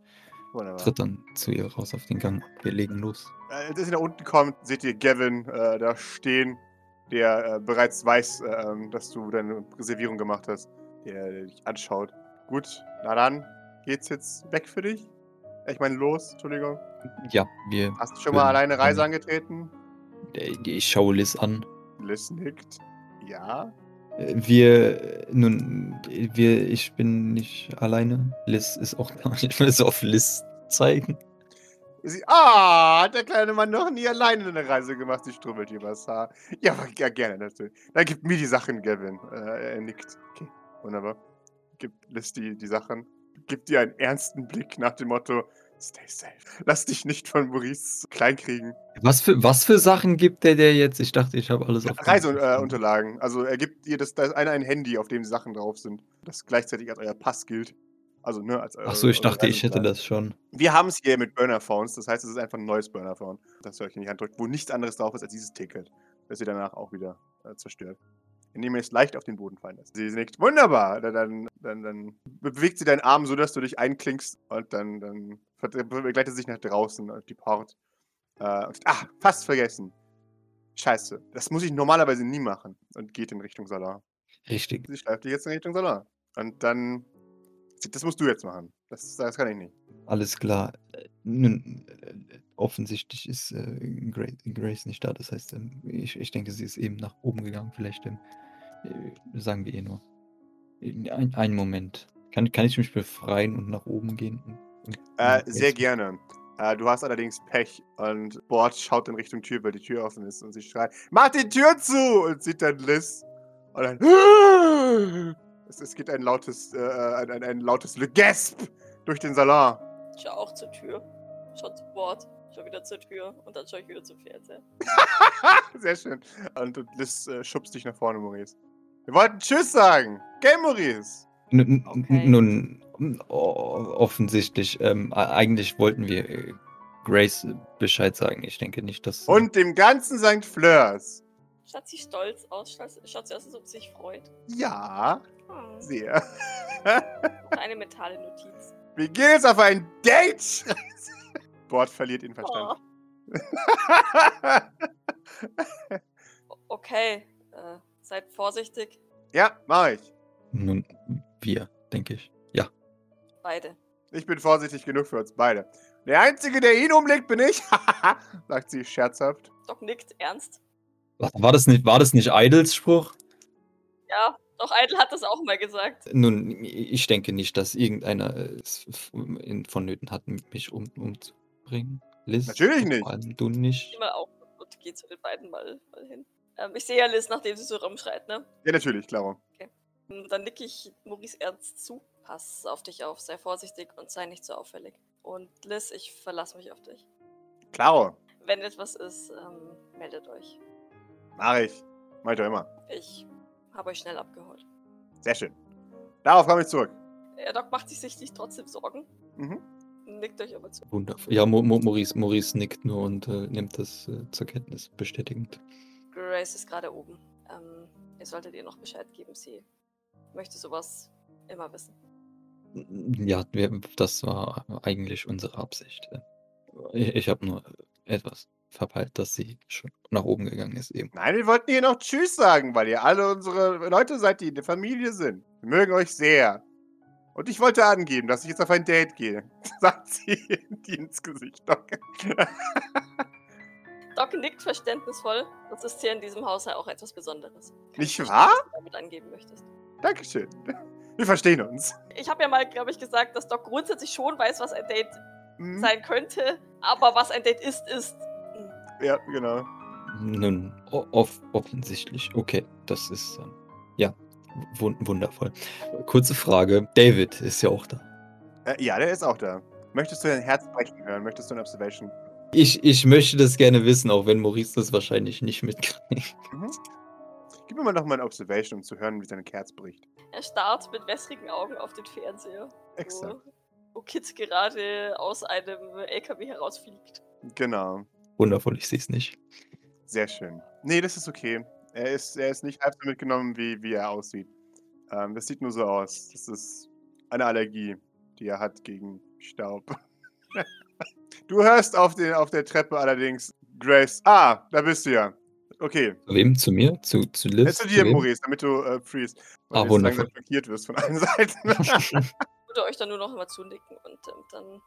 Wunderbar. tritt dann zu ihr raus auf den Gang. Wir legen los. Äh, Als ihr nach unten kommt, seht ihr Gavin äh, da stehen, der äh, bereits weiß, äh, ähm, dass du deine Reservierung gemacht hast. Der, der dich anschaut. Gut, na dann, geht's jetzt weg für dich? Äh, Ich meine, los, Entschuldigung. Ja, wir. Hast du schon mal alleine Reise angetreten? äh, Ich schaue Liz an. Liz nickt. Ja. Äh, Wir, äh, nun, äh, wir, ich bin nicht alleine. Liz ist auch da. [LAUGHS] Ich will es auf Liz zeigen. Sie, ah, hat der kleine Mann noch nie alleine eine Reise gemacht. Sie strubbelt übers Haar. Ja, ja, gerne natürlich. Dann gib mir die Sachen, Gavin. Äh, er nickt. Okay, wunderbar. Gib Liz die, die Sachen. Gib dir einen ernsten Blick nach dem Motto, stay safe. Lass dich nicht von Maurice kleinkriegen. Was für, was für Sachen gibt der der jetzt? Ich dachte, ich habe alles auf. Reiseunterlagen. Also er gibt dir das, da ist eine ein Handy, auf dem die Sachen drauf sind. Das gleichzeitig als euer Pass gilt. Also, ne, als Ach so, ich eure dachte, ich hätte das schon. Wir haben es hier mit Burner-Phones, das heißt, es ist einfach ein neues Burner-Phone, das ihr euch in die Hand drückt, wo nichts anderes drauf ist als dieses Ticket, das ihr danach auch wieder äh, zerstört. Indem ihr es leicht auf den Boden fallen lässt. Sie nickt, wunderbar! Dann, dann, dann, bewegt sie deinen Arm so, dass du dich einklingst und dann, dann begleitet sie sich nach draußen auf die Port. Äh, und, ah, fast vergessen. Scheiße, das muss ich normalerweise nie machen. Und geht in Richtung Salon. Richtig. Sie schleift dich jetzt in Richtung Salon. Und dann, das musst du jetzt machen. Das, das kann ich nicht. Alles klar. Äh, Nun, äh, offensichtlich ist äh, Grace, Grace nicht da. Das heißt, ähm, ich, ich denke, sie ist eben nach oben gegangen. Vielleicht ähm, äh, sagen wir ihr nur. Äh, Ein, einen Moment. Kann, kann ich mich befreien und nach oben gehen? Und, und Äh, sehr gerne. Äh, du hast allerdings Pech und Bord schaut in Richtung Tür, weil die Tür offen ist und sie schreit, mach die Tür zu! Und sieht dann Liz und dann [GASPS] es, es geht ein lautes, äh, ein, ein, ein lautes Gasp durch den Salon. Ich schau auch zur Tür. Schau zu Bord. Schau wieder zur Tür. Und dann schau ich wieder zum Fernseher. [LAUGHS] Sehr schön. Und, und Liz äh, schubst dich nach vorne, Maurice. Wir wollten Tschüss sagen. Gell, Maurice? Nun, Okay. nun offensichtlich, ähm, eigentlich wollten wir äh, Grace äh, Bescheid sagen. Ich denke nicht, dass. Und dem ganzen St. Fleurs. Schaut sie stolz aus? Schaut, sie aus, als ob sie sich freut? Ja, Hm. sehr. [LAUGHS] Eine mentale Notiz. Wir gehen jetzt auf ein Date. [LAUGHS] Bord verliert den Verstand. Oh, [LAUGHS] okay. Äh, seid vorsichtig. ja, mach ich. Nun, wir, denke ich. Ja. Beide. Ich bin vorsichtig genug für uns beide. Der Einzige, der ihn umlegt, bin ich. [LAUGHS] sagt sie scherzhaft. Doc nickt ernst. War, das nicht, war das nicht Idles Spruch? Ja, doch Idle hat das auch mal gesagt. Nun, ich denke nicht, dass irgendeiner es vonnöten hat, mich um, umzubringen. Liz? Natürlich nicht. Vor allem du nicht. Geh mal auf und geh zu den beiden mal, mal hin. Ähm, ich sehe ja Liz, nachdem sie so rumschreit, ne? Ja, natürlich, Claro. Und Dann nicke ich Maurice ernst zu. Pass auf dich auf, sei vorsichtig und sei nicht so auffällig. Und Liz, ich verlasse mich auf dich. Claro. Wenn etwas ist, ähm, meldet euch. Mach ich. Mach ich doch immer. Ich habe euch schnell abgeholt. Sehr schön. Darauf komme ich zurück. Der Doc macht sich sichtlich trotzdem Sorgen. Mhm. nickt euch aber zu. Wundervoll. Ja, Mo Mo Maurice, Maurice nickt nur und äh, nimmt das äh, zur Kenntnis, bestätigend. Grace ist gerade oben. Ähm, ihr solltet ihr noch Bescheid geben. Sie möchte sowas immer wissen. Ja, wir, das war eigentlich unsere Absicht. Ich, ich habe nur etwas verpeilt, dass sie schon nach oben gegangen ist eben. Nein, wir wollten hier noch Tschüss sagen, weil ihr alle unsere Leute seid, die in der Familie sind. Wir mögen euch sehr. Und ich wollte angeben, dass ich jetzt auf ein Date gehe. [LAUGHS] Sagt sie ins Gesicht. Doc. [LAUGHS] Doc nickt verständnisvoll. Das ist hier in diesem Haus ja auch etwas Besonderes. Kann Nicht wahr? was du damit angeben möchtest. Dankeschön. Wir verstehen uns. Ich habe ja mal, glaube ich, gesagt, dass Doc grundsätzlich schon weiß, was ein Date Hm? sein könnte. Aber was ein Date ist, ist. hm. Ja, genau. Nun, off offensichtlich. Okay, das ist ähm, ja wun wundervoll. Kurze Frage. David ist ja auch da. Äh, ja, der ist auch da. Möchtest du dein Herz brechen hören? Möchtest du eine Observation? Ich, ich möchte das gerne wissen, auch wenn Maurice das wahrscheinlich nicht mitkriegt. Mhm. Gib mir mal noch mal eine Observation, um zu hören, wie sein Herz bricht. Er starrt mit wässrigen Augen auf den Fernseher. Exakt. Wo, wo Kit gerade aus einem LKW herausfliegt. Genau. Wundervoll, ich sehe es nicht. Sehr schön. Nee, das ist okay. Er ist, er ist nicht halb so mitgenommen, wie, wie er aussieht. Ähm, das sieht nur so aus. Das ist eine Allergie, die er hat gegen Staub. [LAUGHS] du hörst auf, den, auf der Treppe allerdings Grace. Ah, da bist du ja. Okay. Zu wem? Zu mir? Zu, zu Liz? Jetzt zu dir? Maurice, damit du äh, freest. Ah, du wundervoll. langsam flankiert wirst von allen [LAUGHS] Seiten. [LAUGHS] Würde euch dann nur noch immer zunicken und ähm, dann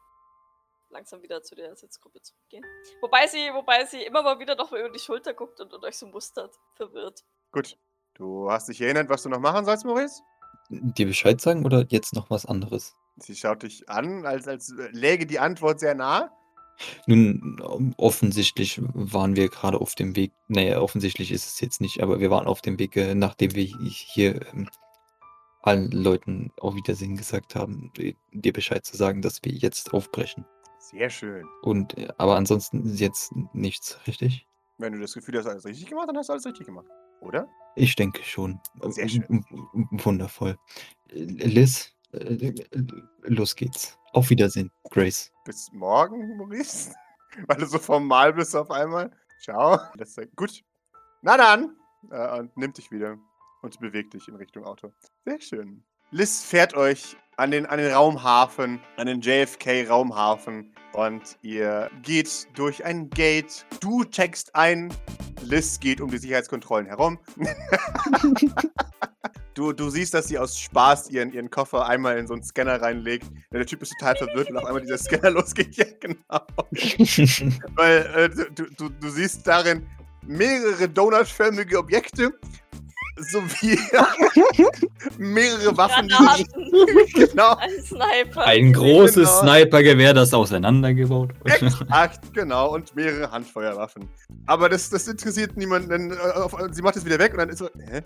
langsam wieder zu der Sitzgruppe zurückgehen. Wobei sie, wobei sie immer mal wieder noch mal über die Schulter guckt und, und euch so mustert, verwirrt. Gut. Du hast dich erinnert, was du noch machen sollst, Maurice? Dir Bescheid sagen oder jetzt noch was anderes? Sie schaut dich an, als, als äh, läge die Antwort sehr nah. Nun, offensichtlich waren wir gerade auf dem Weg. Naja, offensichtlich ist es jetzt nicht, aber wir waren auf dem Weg, äh, nachdem wir hier ähm, allen Leuten auf Wiedersehen gesagt haben, äh, dir Bescheid zu sagen, dass wir jetzt aufbrechen. Sehr schön. Und äh, aber ansonsten ist jetzt nichts, richtig? Wenn du das Gefühl hast, alles richtig gemacht, dann hast du alles richtig gemacht. Oder? Ich denke schon. Sehr schön. W- Wundervoll. Liz, los geht's. Auf Wiedersehen, Grace. Bis morgen, Maurice? [LAUGHS] Weil du so formal bist auf einmal. Ciao. Das ist gut. Na dann. Äh, und nimmt dich wieder und bewegt dich in Richtung Auto. Sehr schön. Liz fährt euch an den, an den Raumhafen, an den JFK-Raumhafen und ihr geht durch ein Gate. Du checkst ein. Liz geht um die Sicherheitskontrollen herum. [LAUGHS] [LAUGHS] Du, du siehst, dass sie aus Spaß ihren, ihren Koffer einmal in so einen Scanner reinlegt. Der Typ ist total verwirrt und auf einmal dieser Scanner [LAUGHS] losgeht. Ja, genau. [LAUGHS] Weil äh, du, du, du siehst darin mehrere donutförmige Objekte sowie [LAUGHS] mehrere Waffen, die [LAUGHS] genau, ein Sniper. Ein großes Genau. Snipergewehr, das auseinandergebaut wurde. exakt, genau, und mehrere Handfeuerwaffen. Aber das, das interessiert niemanden. Äh, Sie macht es wieder weg und dann ist so, hä?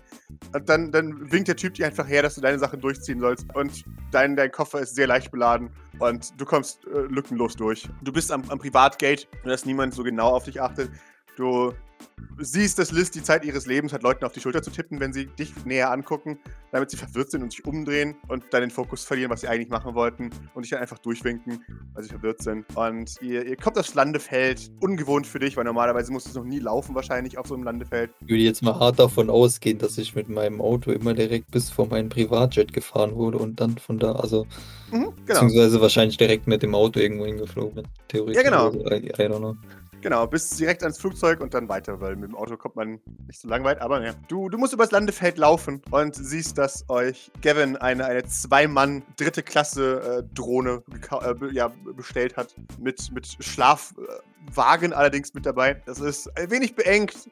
Und dann, dann winkt der Typ dir einfach her, dass du deine Sachen durchziehen sollst. Und dein, dein Koffer ist sehr leicht beladen und du kommst äh, lückenlos durch. Du bist am, am Privatgate, dass niemand so genau auf dich achtet. Du siehst, dass Liz die Zeit ihres Lebens hat, Leuten auf die Schulter zu tippen, wenn sie dich näher angucken, damit sie verwirrt sind und sich umdrehen und dann den Fokus verlieren, was sie eigentlich machen wollten und dich dann einfach durchwinken, weil sie verwirrt sind. Und ihr, ihr kommt aufs Landefeld, ungewohnt für dich, weil normalerweise musst du noch nie laufen wahrscheinlich auf so einem Landefeld. Ich würde jetzt mal hart davon ausgehen, dass ich mit meinem Auto immer direkt bis vor meinen Privatjet gefahren wurde und dann von da, also Mhm, genau. beziehungsweise wahrscheinlich direkt mit dem Auto irgendwo hingeflogen bin. Theoretisch. Ja, genau. Also, I, I don't know. Genau, bis direkt ans Flugzeug und dann weiter, weil mit dem Auto kommt man nicht so lang weit, aber ja. Du, du musst übers Landefeld laufen und siehst, dass euch Gavin eine, eine Zwei-Mann dritte Klasse äh, äh, ja, bestellt hat. Mit, mit Schlafwagen allerdings mit dabei. Das ist ein wenig beengt.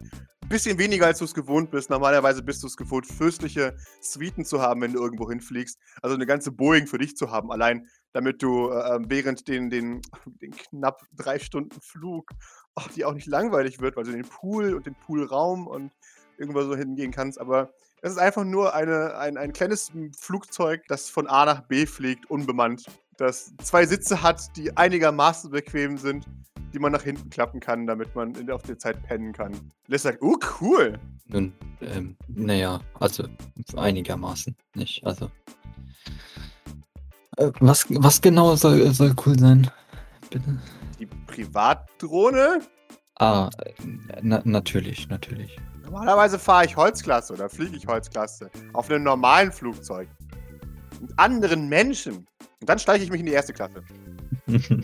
Bisschen weniger, als du es gewohnt bist. Normalerweise bist du es gewohnt, fürstliche Suiten zu haben, wenn du irgendwo hinfliegst. Also eine ganze Boeing für dich zu haben, allein damit du äh, während den, den, den knapp drei Stunden Flug auch, [LAUGHS] die auch nicht langweilig wird, weil du den Pool und den Poolraum und irgendwo so hingehen kannst. Aber es ist einfach nur eine, ein, ein kleines Flugzeug, das von A nach B fliegt, unbemannt. Das zwei Sitze hat, die einigermaßen bequem sind, die man nach hinten klappen kann, damit man in, auf der Zeit pennen kann. Liz sagt, oh cool. Nun, ähm, naja, also einigermaßen nicht. Also. Äh, was, was genau soll, soll cool sein? Bitte. Die Privatdrohne? Ah, na, natürlich, natürlich. Normalerweise fahre ich Holzklasse oder fliege ich Holzklasse auf einem normalen Flugzeug. Mit anderen Menschen. Und dann steige ich mich in die erste Klasse. [LAUGHS]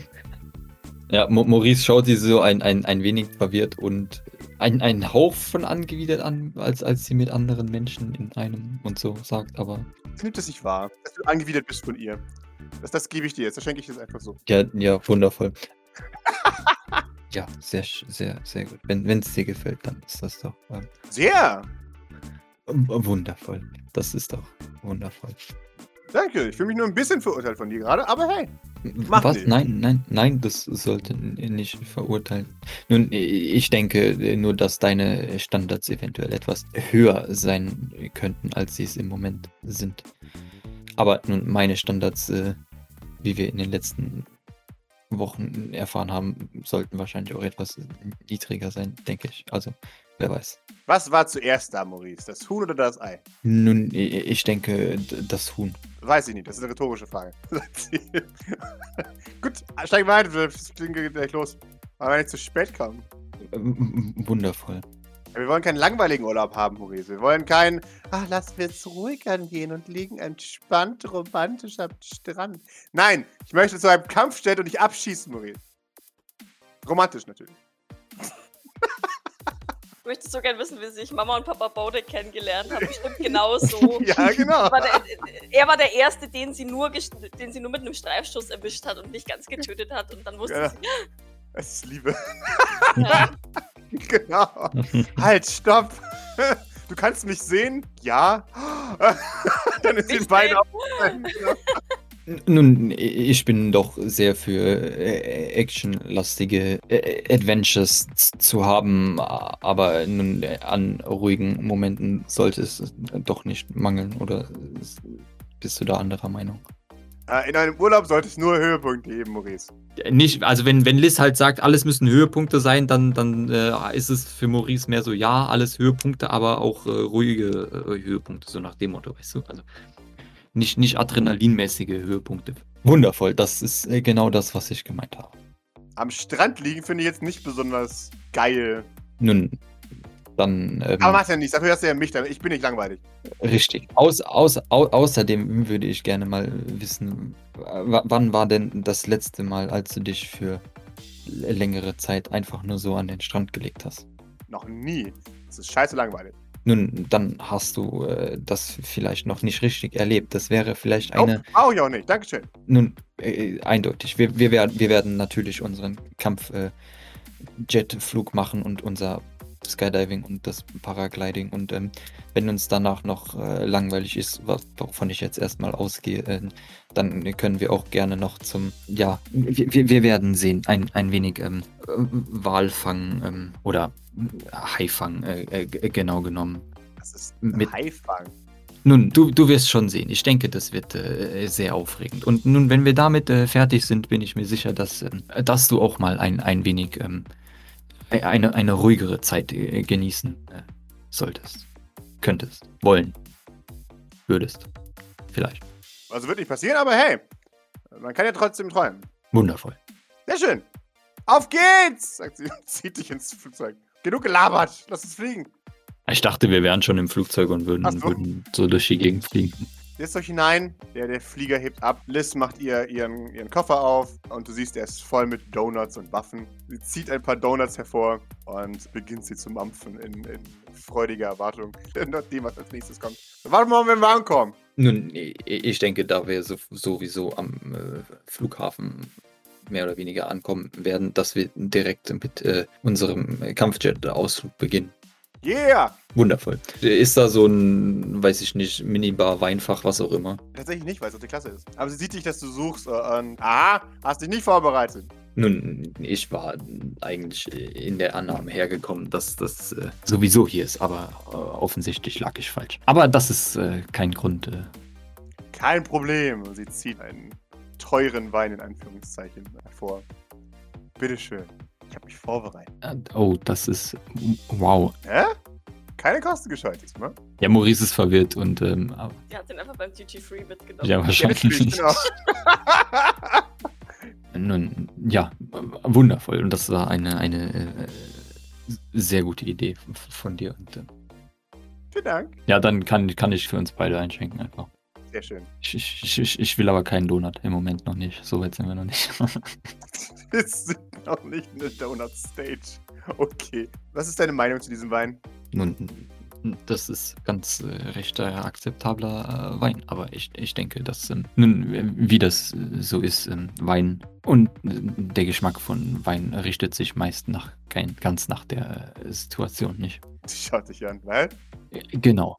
ja, Mo Maurice schaut sie so ein, ein, ein wenig verwirrt und ein, einen Hauch von angewidert an, als, als sie mit anderen Menschen in einem und so sagt, aber. Sie nimmt es nicht wahr, dass du angewidert bist von ihr. Das, das gebe ich dir jetzt, das schenke ich dir einfach so. Ja, ja, wundervoll. [LAUGHS] ja, sehr, sehr, sehr gut. Wenn es dir gefällt, dann ist das doch. Ähm, sehr! Wundervoll. Das ist doch wundervoll. Danke, ich fühle mich nur ein bisschen verurteilt von dir gerade, aber hey. Mach Was? Nicht. Nein, nein, nein, das sollte nicht verurteilen. Nun, ich denke nur, dass deine Standards eventuell etwas höher sein könnten, als sie es im Moment sind. Aber nun, meine Standards, äh, wie wir in den letzten Wochen erfahren haben, sollten wahrscheinlich auch etwas niedriger sein, denke ich. Also, wer weiß. Was war zuerst da, Maurice? Das Huhn oder das Ei? Nun, ich denke, das Huhn. Weiß ich nicht, das ist eine rhetorische Frage. [LAUGHS] Gut, steigen wir ein, wir fliegen gleich los. Aber wenn ich zu spät komme. Wundervoll. Wir wollen keinen langweiligen Urlaub haben, Maurice. Wir wollen keinen, ach, lass wir jetzt ruhig angehen und liegen entspannt romantisch am Strand. Nein, ich möchte zu einem Kampf stellen und dich abschießen, Maurice. Romantisch natürlich. Ich möchte so gern wissen, wie sich Mama und Papa Baude kennengelernt haben. Bestimmt genauso. [LAUGHS] ja, genau. War der, er war der Erste, den sie, nur den sie nur mit einem Streifschuss erwischt hat und nicht ganz getötet hat. Und dann wusste ja. sie. Es ist Liebe. [LAUGHS] Ja. Genau. halt, stopp. [LAUGHS] Du kannst mich sehen? Ja. [LAUGHS] dann ist ihn beide auf. Nun, ich bin doch sehr für äh, actionlastige äh, Adventures zu haben, aber nun äh, an ruhigen Momenten sollte es doch nicht mangeln, oder bist du da anderer Meinung? In einem Urlaub sollte es nur Höhepunkte geben, Maurice. Nicht, also wenn, wenn Liz halt sagt, alles müssen Höhepunkte sein, dann, dann äh, ist es für Maurice mehr so, ja, alles Höhepunkte, aber auch äh, ruhige äh, Höhepunkte, so nach dem Motto, weißt du? Also nicht, nicht adrenalinmäßige Höhepunkte. Wundervoll, das ist äh, genau das, was ich gemeint habe. Am Strand liegen finde ich jetzt nicht besonders geil. Nun, dann. Ähm, Aber mach ja nichts, dafür hast du ja mich, ich bin nicht langweilig. Richtig. Aus, aus, au, außerdem würde ich gerne mal wissen, wann war denn das letzte Mal, als du dich für längere Zeit einfach nur so an den Strand gelegt hast? Noch nie. Das ist scheiße langweilig. Nun, dann hast du äh, das vielleicht noch nicht richtig erlebt. Das wäre vielleicht eine. Oh, ich auch nicht. Dankeschön. Nun, äh, eindeutig. Wir, wir, werden, wir werden natürlich unseren Kampf-Jetflug äh, machen und unser Skydiving und das Paragliding. Und ähm, wenn uns danach noch äh, langweilig ist, wovon ich jetzt erstmal ausgehe, äh, dann können wir auch gerne noch zum, ja, wir, wir werden sehen, ein, ein wenig ähm, Walfang ähm, oder Haifang, äh, äh genau genommen. Das ist mit Haifang. Nun, du, du wirst schon sehen. Ich denke, das wird äh, sehr aufregend. Und nun, wenn wir damit äh, fertig sind, bin ich mir sicher, dass, äh, dass du auch mal ein, ein wenig ähm, eine, eine ruhigere Zeit äh, genießen solltest. Könntest. Wollen. Würdest. Vielleicht. Also wird nicht passieren, aber hey, man kann ja trotzdem träumen. Wundervoll. Sehr schön. Auf geht's, sagt sie und [LAUGHS] zieht dich ins Flugzeug. Genug gelabert, lass uns fliegen. Ich dachte, wir wären schon im Flugzeug und würden so. würden so durch die Gegend fliegen. Setzt euch hinein, der, der Flieger hebt ab. Liz macht ihr ihren, ihren Koffer auf und du siehst, er ist voll mit Donuts und Waffen. Sie zieht ein paar Donuts hervor und beginnt sie zu mampfen in, in freudiger Erwartung [LAUGHS] nach dem, was als nächstes kommt. Warten wir mal, wenn wir ankommen. Nun, ich denke, da wir so, sowieso am äh, Flughafen mehr oder weniger ankommen werden, dass wir direkt mit äh, unserem Kampfjet-Ausflug beginnen. Yeah! Wundervoll. Ist da so ein, weiß ich nicht, Minibar, Weinfach, was auch immer? Tatsächlich nicht, weil es auf die Klasse ist. Aber sie sieht dich, dass du suchst äh, und. Aha, hast dich nicht vorbereitet. Nun, ich war eigentlich in der Annahme hergekommen, dass das äh, sowieso hier ist, aber äh, offensichtlich lag ich falsch. Aber das ist äh, kein Grund. Äh. Kein Problem. Sie zieht einen teuren Wein in Anführungszeichen hervor. Bitteschön. Ich habe mich vorbereitet. Äh, oh, das ist. Wow. Hä? Keine Kosten gescheut diesmal. Ja, Maurice ist verwirrt und ähm, aber- Die hat den einfach beim Duty Free mitgenommen. ja, wahrscheinlich. natürlich, genau. [LAUGHS] Nun, ja, wundervoll. Und das war eine, eine äh, sehr gute Idee von dir. Und, äh, Vielen Dank. ja, dann kann, kann ich für uns beide einschenken einfach. Sehr schön. Ich, ich, ich, ich will aber keinen Donut im Moment noch nicht. So weit sind wir noch nicht. [LAUGHS] Wir sind noch nicht in der Donut-Stage. Okay. Was ist deine Meinung zu diesem Wein? Nun, das ist ganz äh, recht äh, akzeptabler äh, Wein, aber ich, ich denke, dass, ähm, nun, wie das äh, so ist, ähm, Wein und äh, der Geschmack von Wein richtet sich meist nach kein, ganz nach der äh, Situation, nicht? Schaut dich an, weil Äh, Genau.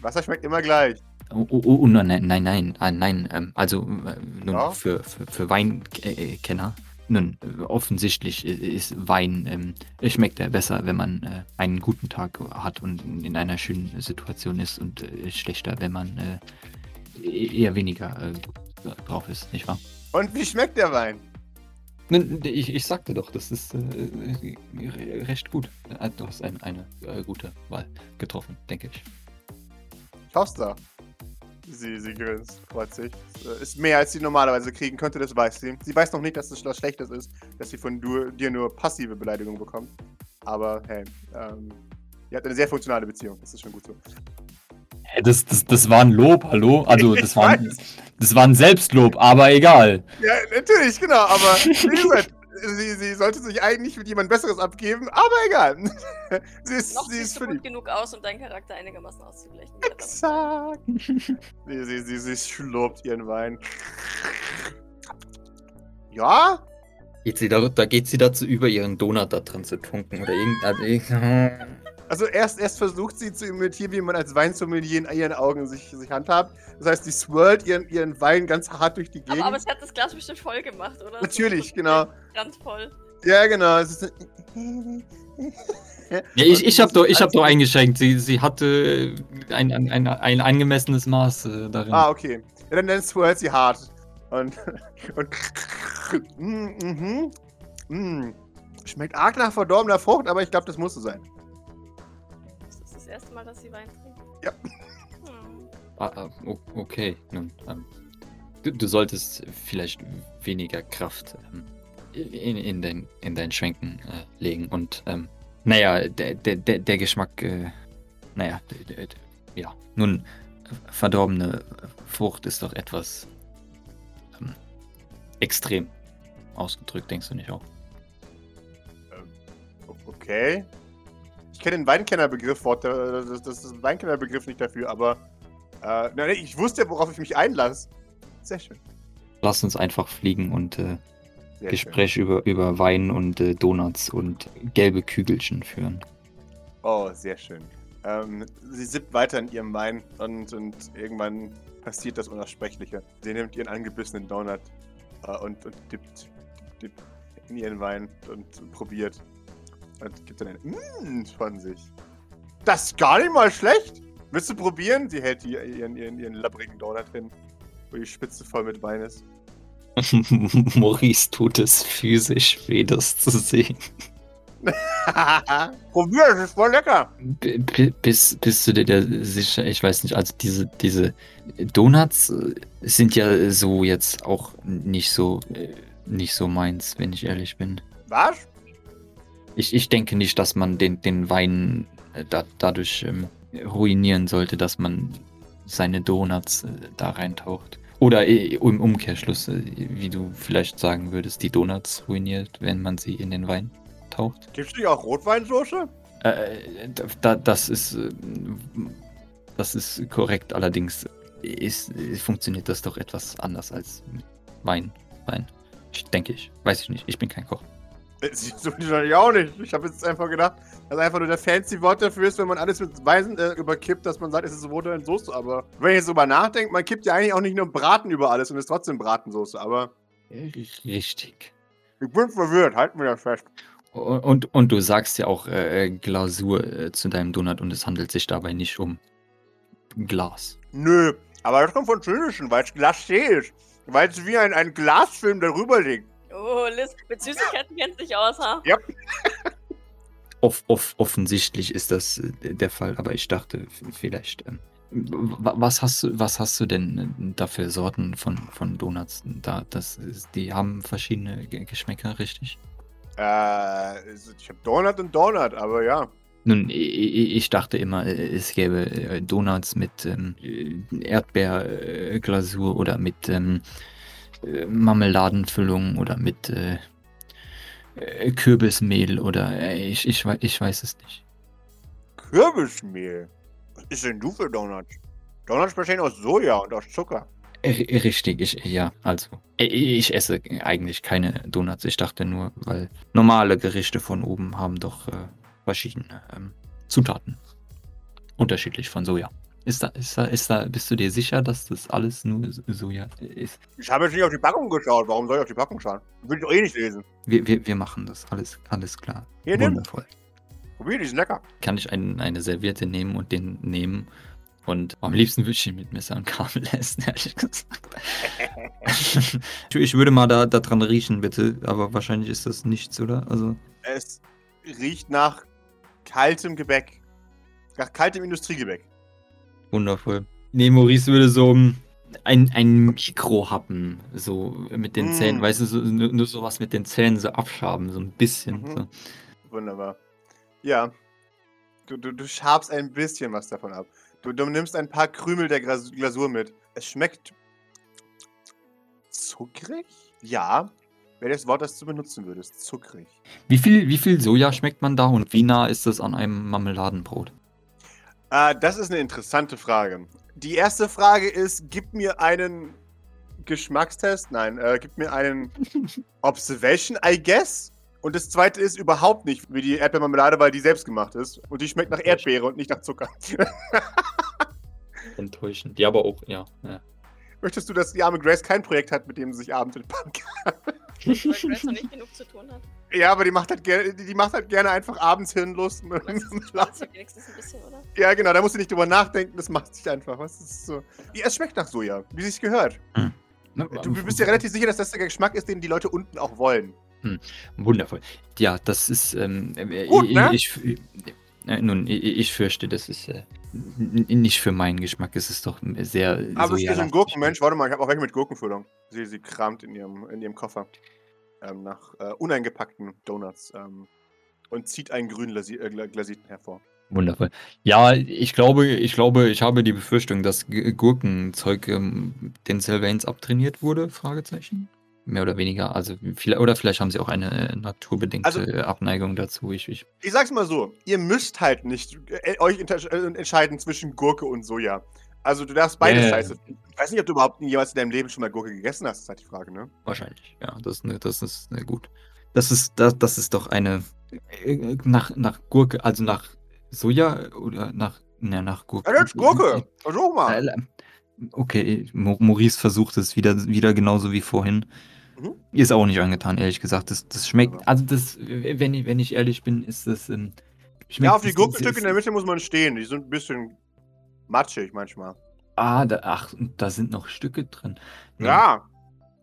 Wasser schmeckt immer gleich. Oh, oh, oh nein, nein, nein, nein, ah, nein, ähm, also äh, nun Ja? für, für, für Weinkenner, nun äh, offensichtlich i- ist Wein, ähm, schmeckt er besser, wenn man äh, einen guten Tag hat und in einer schönen Situation ist und äh, schlechter, wenn man äh, eher weniger äh, drauf ist, nicht wahr? Und wie schmeckt der Wein? Nun, Ich, ich sagte doch, das ist äh, re- recht gut. Äh, Du hast ein, eine äh, gute Wahl getroffen, denke ich. Toaster. Sie, sie grinst, freut sich. Äh, Ist mehr, als sie normalerweise kriegen könnte, das weiß sie. Sie weiß noch nicht, dass es was Schlechtes ist, dass sie von du, dir nur passive Beleidigung bekommt. Aber hey, ähm, ihr habt eine sehr funktionale Beziehung. Das ist schon gut so. Das, das, das war ein Lob, hallo? Also, [LAUGHS] das war, ein, das war ein Selbstlob, aber egal. Ja, natürlich, genau. Aber wie gesagt, sie, sie sollte sich eigentlich mit jemand Besseres abgeben, aber egal. [LAUGHS] sie ist, Noch sie ist du gut genug aus, um deinen Charakter einigermaßen auszugleichen. Exakt. [LAUGHS] sie, sie, sie, sie schlurpt ihren Wein. Ja? Geht sie da, da geht sie dazu über, ihren Donut da drin zu tunken oder irgend. [LAUGHS] Also erst, erst versucht sie zu imitieren, wie man als Weinsommelier in ihren Augen sich, sich handhabt. Das heißt, sie swirlt ihren, ihren Wein ganz hart durch die Gegend. Aber, aber es hat das Glas bestimmt voll gemacht, oder? Natürlich, So- genau. Ganz voll. Ja, genau. Es ist [LAUGHS] Ja, ich, ich habe doch, ich hab Also- doch eingeschenkt. Sie, sie hatte ein, ein, ein, ein angemessenes Maß äh, darin. Ah, okay. Ja, dann, dann swirlt sie hart. Und. [LAUGHS] und mm, mhm. Mm. Schmeckt arg nach verdorbener Frucht, aber ich glaube, das muss so sein. Erste Mal, dass sie Wein trinkt. Ja. Hm. Ah, ah, okay, nun. Ähm, du, du solltest vielleicht weniger Kraft ähm, in, in, dein, in dein Schwenken äh, legen. Und, ähm, naja, der, der, der, der Geschmack, äh, naja, d- d- d- ja. Nun, verdorbene Frucht ist doch etwas ähm, extrem ausgedrückt, denkst du nicht auch? Okay. Ich kenne den Weinkennerbegriff, Wort, äh, das, das ist ein Weinkennerbegriff nicht dafür, aber. Äh, nein, ich wusste, worauf ich mich einlasse. Sehr schön. Lass uns einfach fliegen und äh, Gespräch über, über Wein und äh, Donuts und gelbe Kügelchen führen. Oh, sehr schön. Ähm, sie sippt weiter in ihrem Wein und, und irgendwann passiert das Unaussprechliche. Sie nimmt ihren angebissenen Donut äh, und, und dippt, dippt in ihren Wein und probiert. Und gibt dann ein Mmm von sich. Das ist gar nicht mal schlecht. Willst du probieren? Sie hält die, ihren, ihren, ihren labbrigen Donut hin, wo die Spitze voll mit Wein ist. [LAUGHS] Maurice tut es physisch weh, das zu sehen. [LAUGHS] Probier, das ist voll lecker. B b- bist, bist du dir da sicher? Ich weiß nicht, also diese, diese Donuts äh, sind ja so jetzt auch nicht so, äh, nicht so meins, wenn ich ehrlich bin. Was? Ich, ich denke nicht, dass man den, den Wein äh, da, dadurch ähm, ruinieren sollte, dass man seine Donuts äh, da reintaucht. Oder äh, im Umkehrschluss, äh, wie du vielleicht sagen würdest, die Donuts ruiniert, wenn man sie in den Wein taucht. Gibst du dir auch Rotweinsoße? Äh, da, das ist äh, das ist korrekt, allerdings ist, funktioniert das doch etwas anders als Wein. Wein. Ich denke ich. Weiß ich nicht. Ich bin kein Koch. Äh, [LAUGHS] Siehst du wahrscheinlich auch nicht. Ich habe jetzt einfach gedacht, dass einfach nur der fancy Wort dafür ist, wenn man alles mit Weisen äh, überkippt, dass man sagt, es ist Rotweinsoße. Aber wenn ich jetzt drüber nachdenke, man kippt ja eigentlich auch nicht nur Braten über alles und ist trotzdem Bratensoße. Aber Richtig. ich bin verwirrt. Halten wir das fest. Und, und, und du sagst ja auch äh, Glasur äh, zu deinem Donut und es handelt sich dabei nicht um Glas. Nö, aber das kommt von Schönischen, weil es glacé ist. Weil es wie ein, ein Glasfilm darüber liegt. Oh, Liz, mit Süßigkeiten kennt sich aus, ha? [LAUGHS] off, off, offensichtlich ist das äh, der Fall, aber ich dachte vielleicht. Ähm, wa- was hast du, was hast du denn äh, da für Sorten von, von Donuts da? Das ist, die haben verschiedene Ge- Geschmäcker, richtig? Äh, ich habe Donut und Donut, aber ja. Nun, ich dachte immer, äh, es gäbe Donuts mit ähm, Erdbeerglasur oder mit ähm, äh, Marmeladenfüllung oder mit äh, äh, Kürbismehl oder äh, ich, ich, ich weiß es nicht. Kürbismehl. Was ist denn du für Donuts? Donuts bestehen aus Soja und aus Zucker. Richtig, ich, ja, also. Ich esse eigentlich keine Donuts. Ich dachte nur, weil normale Gerichte von oben haben doch äh, verschiedene ähm, Zutaten. Unterschiedlich von Soja. Ist da, ist da, ist da, bist du dir sicher, dass das alles nur Soja ist? Ich habe jetzt nicht auf die Packung geschaut. Warum soll ich auf die Packung schauen? Will ich doch eh nicht lesen. Wir, wir, wir machen das. Alles, alles klar. Hier, nimm. Wundervoll. Probier, die ist lecker. Kann ich ein, eine Serviette nehmen und den nehmen? Und am liebsten würde ich ihn mit Messer und Kabel essen, [LAUGHS] ehrlich gesagt. ich, [LAUGHS] ich würde mal da, da dran riechen, bitte. Aber wahrscheinlich ist das nichts, oder? Also. Es riecht nach kaltem Gebäck. Nach kaltem Industriegebäck. Wundervoll. Nee, Maurice würde so ähm, ein, ein Mikrohappen, so mit den Mm. Zähnen, weißt du, so, nur, nur sowas mit den Zähnen so abschaben, so ein bisschen. Mhm. So. Wunderbar. Ja. Du, du, du schabst ein bisschen was davon ab. Du, du nimmst ein paar Krümel der Glasur mit. Es schmeckt zuckrig? Ja. Wäre das Wort, das du benutzen würdest. Zuckrig. Wie, viel, wie viel Soja schmeckt man da und wie nah ist das an einem Marmeladenbrot? Äh, das ist eine interessante Frage. Die erste Frage ist, gib mir einen Geschmackstest. Nein, äh, gib mir einen [LAUGHS] Observation, I guess. Und das zweite ist überhaupt nicht wie die Erdbeermarmelade, weil die selbst gemacht ist. Und die schmeckt nach Erdbeere und nicht nach Zucker. [LAUGHS] Enttäuschend. Ja, aber auch, ja. ja. Möchtest du, dass die arme Grace kein Projekt hat, mit dem sie sich abends entspannen kann? Weil Grace noch nicht genug zu tun hat. Ja, aber die macht halt gerne, die macht halt gerne einfach abends hirnlos. Das ist wenigstens ein bisschen, oder? ja, genau, da musst du nicht drüber nachdenken, das macht sich einfach. Was ist so. Ja, es schmeckt nach Soja, wie sich's gehört. Du, du bist dir relativ sicher, dass das der Geschmack ist, den die Leute unten auch wollen. Wundervoll. Ja, das ist. Ähm, äh, Gut, ich, ne? ich, äh, nun, ich, ich fürchte, das ist äh, nicht für meinen Geschmack. Es ist doch sehr. Aber sie ist ein. Gurkenmensch. Warte mal, ich habe auch welche mit Gurkenfüllung. Sie, sie kramt in ihrem, in ihrem Koffer ähm, nach äh, uneingepackten Donuts ähm, und zieht einen grünen Lasi äh, Gla- Glasiten hervor. Wundervoll. Ja, ich glaube, ich glaube, ich habe die Befürchtung, dass G- Gurkenzeug ähm, den Sylvains abtrainiert wurde? Fragezeichen. Mehr oder weniger. Also vielleicht, oder vielleicht haben sie auch eine äh, naturbedingte Also- Abneigung dazu. Ich, ich, Ich sag's mal so, ihr müsst halt nicht äh, euch äh, entscheiden zwischen Gurke und Soja. Also du darfst beides ja. scheiße. Ich weiß nicht, ob du überhaupt jemals in deinem Leben schon mal Gurke gegessen hast, das ist halt die Frage, ne? wahrscheinlich. Ja, das, ist ne, das ist ne, gut. Das ist, das, das ist doch eine äh, nach, nach Gurke, also nach Soja oder nach, ne, nach Gurke. Ja, jetzt Gurke! Versuch mal! Äh, Okay, Mo- Maurice versucht es wieder, wieder genauso wie vorhin. Mhm. Ist auch nicht angetan, ehrlich gesagt. Das, das schmeckt, also das, wenn ich, wenn ich ehrlich bin, ist das. Ähm, Ja, auf die das- Gurkenstücke in ist- der Mitte muss man stehen. Die sind ein bisschen matschig manchmal. Ah, da, ach, da sind noch Stücke drin. Nun, Ja.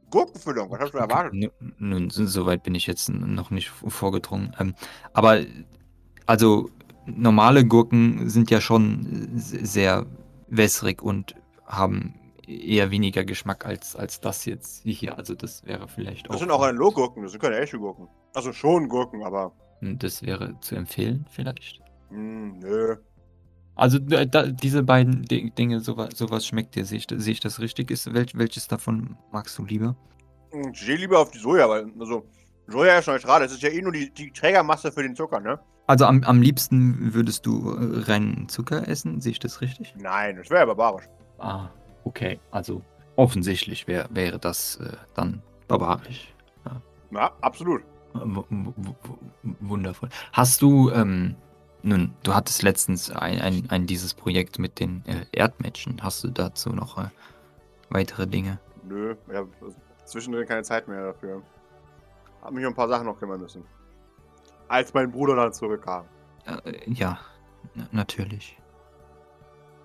Gurkenfüllung, was hast du erwartet? Nun, nun, so so weit bin ich jetzt noch nicht vorgedrungen. Ähm, aber, also, normale Gurken sind ja schon se- sehr wässrig und haben eher weniger Geschmack als, als das jetzt hier. Also, das wäre vielleicht auch. Das sind auch Analog-Gurken, das sind keine echte Gurken. Also schon Gurken, aber. Das wäre zu empfehlen, vielleicht. Hm, nö. Also da, da, diese beiden Di- Dinge, sowas, sowas schmeckt dir. Sehe ich, sehe ich das richtig? Ist, welch, welches davon magst du lieber? Hm, Ich gehe lieber auf die Soja, weil, also, Soja ist neutral. Das ist ja eh nur die, die Trägermasse für den Zucker, ne? Also am, am liebsten würdest du äh, reinen Zucker essen, sehe ich das richtig? Nein, das wäre ja barbarisch. Ah, okay. Also offensichtlich wär, wäre das äh, dann barbarisch. Ja, absolut. Äh, w- Wundervoll. Hast du, ähm, nun, du hattest letztens ein, ein, ein dieses Projekt mit den äh, Erdmännchen. Hast du dazu noch äh, weitere Dinge? Nö, ich habe zwischendrin keine Zeit mehr dafür. Hab mich um ein paar Sachen noch kümmern müssen. Als mein Bruder dann zurückkam. Äh, ja, natürlich.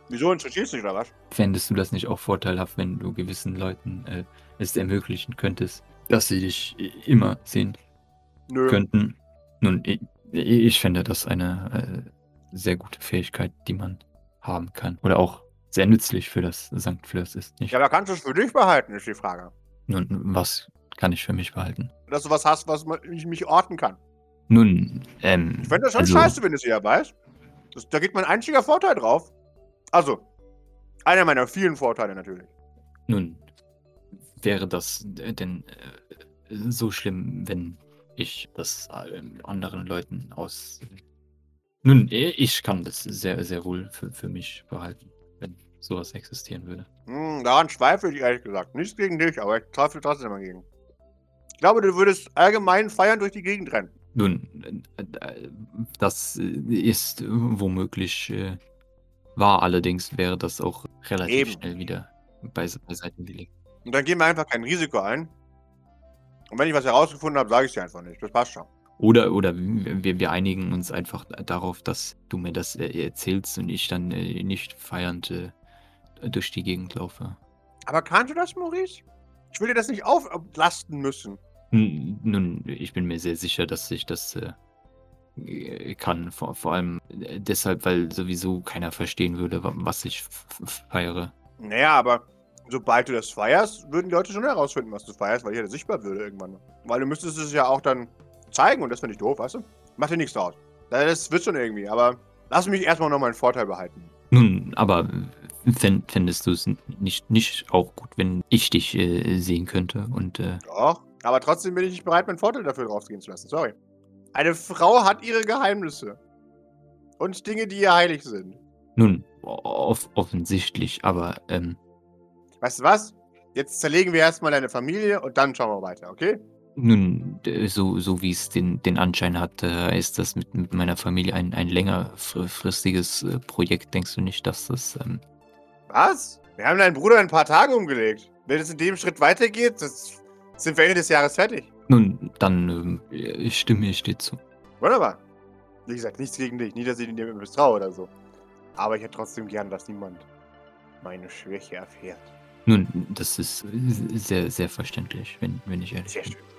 Wieso interessierst du dich oder was? Fändest du das nicht auch vorteilhaft, wenn du gewissen Leuten äh, es ermöglichen könntest, dass sie dich i- immer sehen Nö. könnten? Nun, Ich finde das eine äh, sehr gute Fähigkeit, die man haben kann. Oder auch sehr nützlich für das St. Fleurs ist, nicht? Ja, aber kannst du es für dich behalten, ist die Frage. Nun, was kann ich für mich behalten? Dass du was hast, was ich mich orten kann. Nun, ähm. Ich fände das schon also, scheiße, wenn du es eher weißt. Das, da geht mein einziger Vorteil drauf. Also, einer meiner vielen Vorteile natürlich. Nun, wäre das äh, denn äh, so schlimm, wenn ich das äh, anderen Leuten aus. Nun, äh, ich kann das sehr, sehr wohl für, für mich behalten, wenn sowas existieren würde. Hm, daran zweifle ich ehrlich gesagt. Nichts gegen dich, aber ich zweifle trotzdem dagegen. Ich glaube, du würdest allgemein feiern durch die Gegend rennen. Nun, äh, äh, das ist womöglich wahr, allerdings wäre das auch relativ Eben. schnell wieder beise beiseite gelegt. Und dann gehen wir einfach kein Risiko ein. Und wenn ich was herausgefunden habe, sage ich dir einfach nicht. Das passt schon. Oder, oder wir, wir einigen uns einfach darauf, dass du mir das äh, erzählst und ich dann äh, nicht feiernd äh, durch die Gegend laufe. Aber kannst du das, Maurice? Ich will dir das nicht auflasten müssen. N- Nun, ich bin mir sehr sicher, dass ich das äh, äh, kann. Vor, vor allem äh, deshalb, weil sowieso keiner verstehen würde, wa- was ich feiere. Naja, aber sobald du das feierst, würden die Leute schon herausfinden, was du feierst, weil ich ja sichtbar würde irgendwann. Weil du müsstest es ja auch dann zeigen und das finde ich doof, weißt du? Mach dir nichts draus. Das wird schon irgendwie, aber lass mich erstmal noch meinen Vorteil behalten. Nun, aber fänd, fändest du es nicht, nicht auch gut, wenn ich dich äh, sehen könnte und äh, Doch, aber trotzdem bin ich nicht bereit, meinen Vorteil dafür draufgehen zu lassen. Sorry. Eine Frau hat ihre Geheimnisse. Und Dinge, die ihr heilig sind. nun, off offensichtlich, aber ähm, Weißt du was? Jetzt zerlegen wir erstmal deine Familie und dann schauen wir weiter, okay? Nun, so, so wie es den, den Anschein hat, äh, ist das mit, mit meiner Familie ein, ein längerfristiges äh, Projekt. Denkst du nicht, dass das. Ähm, Was? Wir haben deinen Bruder in ein paar Tage umgelegt. Wenn es in dem Schritt weitergeht, sind wir Ende des Jahres fertig. nun, dann äh, stimme ich dir zu. Wunderbar. Wie gesagt, nichts gegen dich. Nie, dass ich dir misstraue oder so. Aber ich hätte trotzdem gern, dass niemand meine Schwäche erfährt. Nun, das ist sehr, sehr verständlich, wenn, wenn ich ehrlich Sehr bin. schön.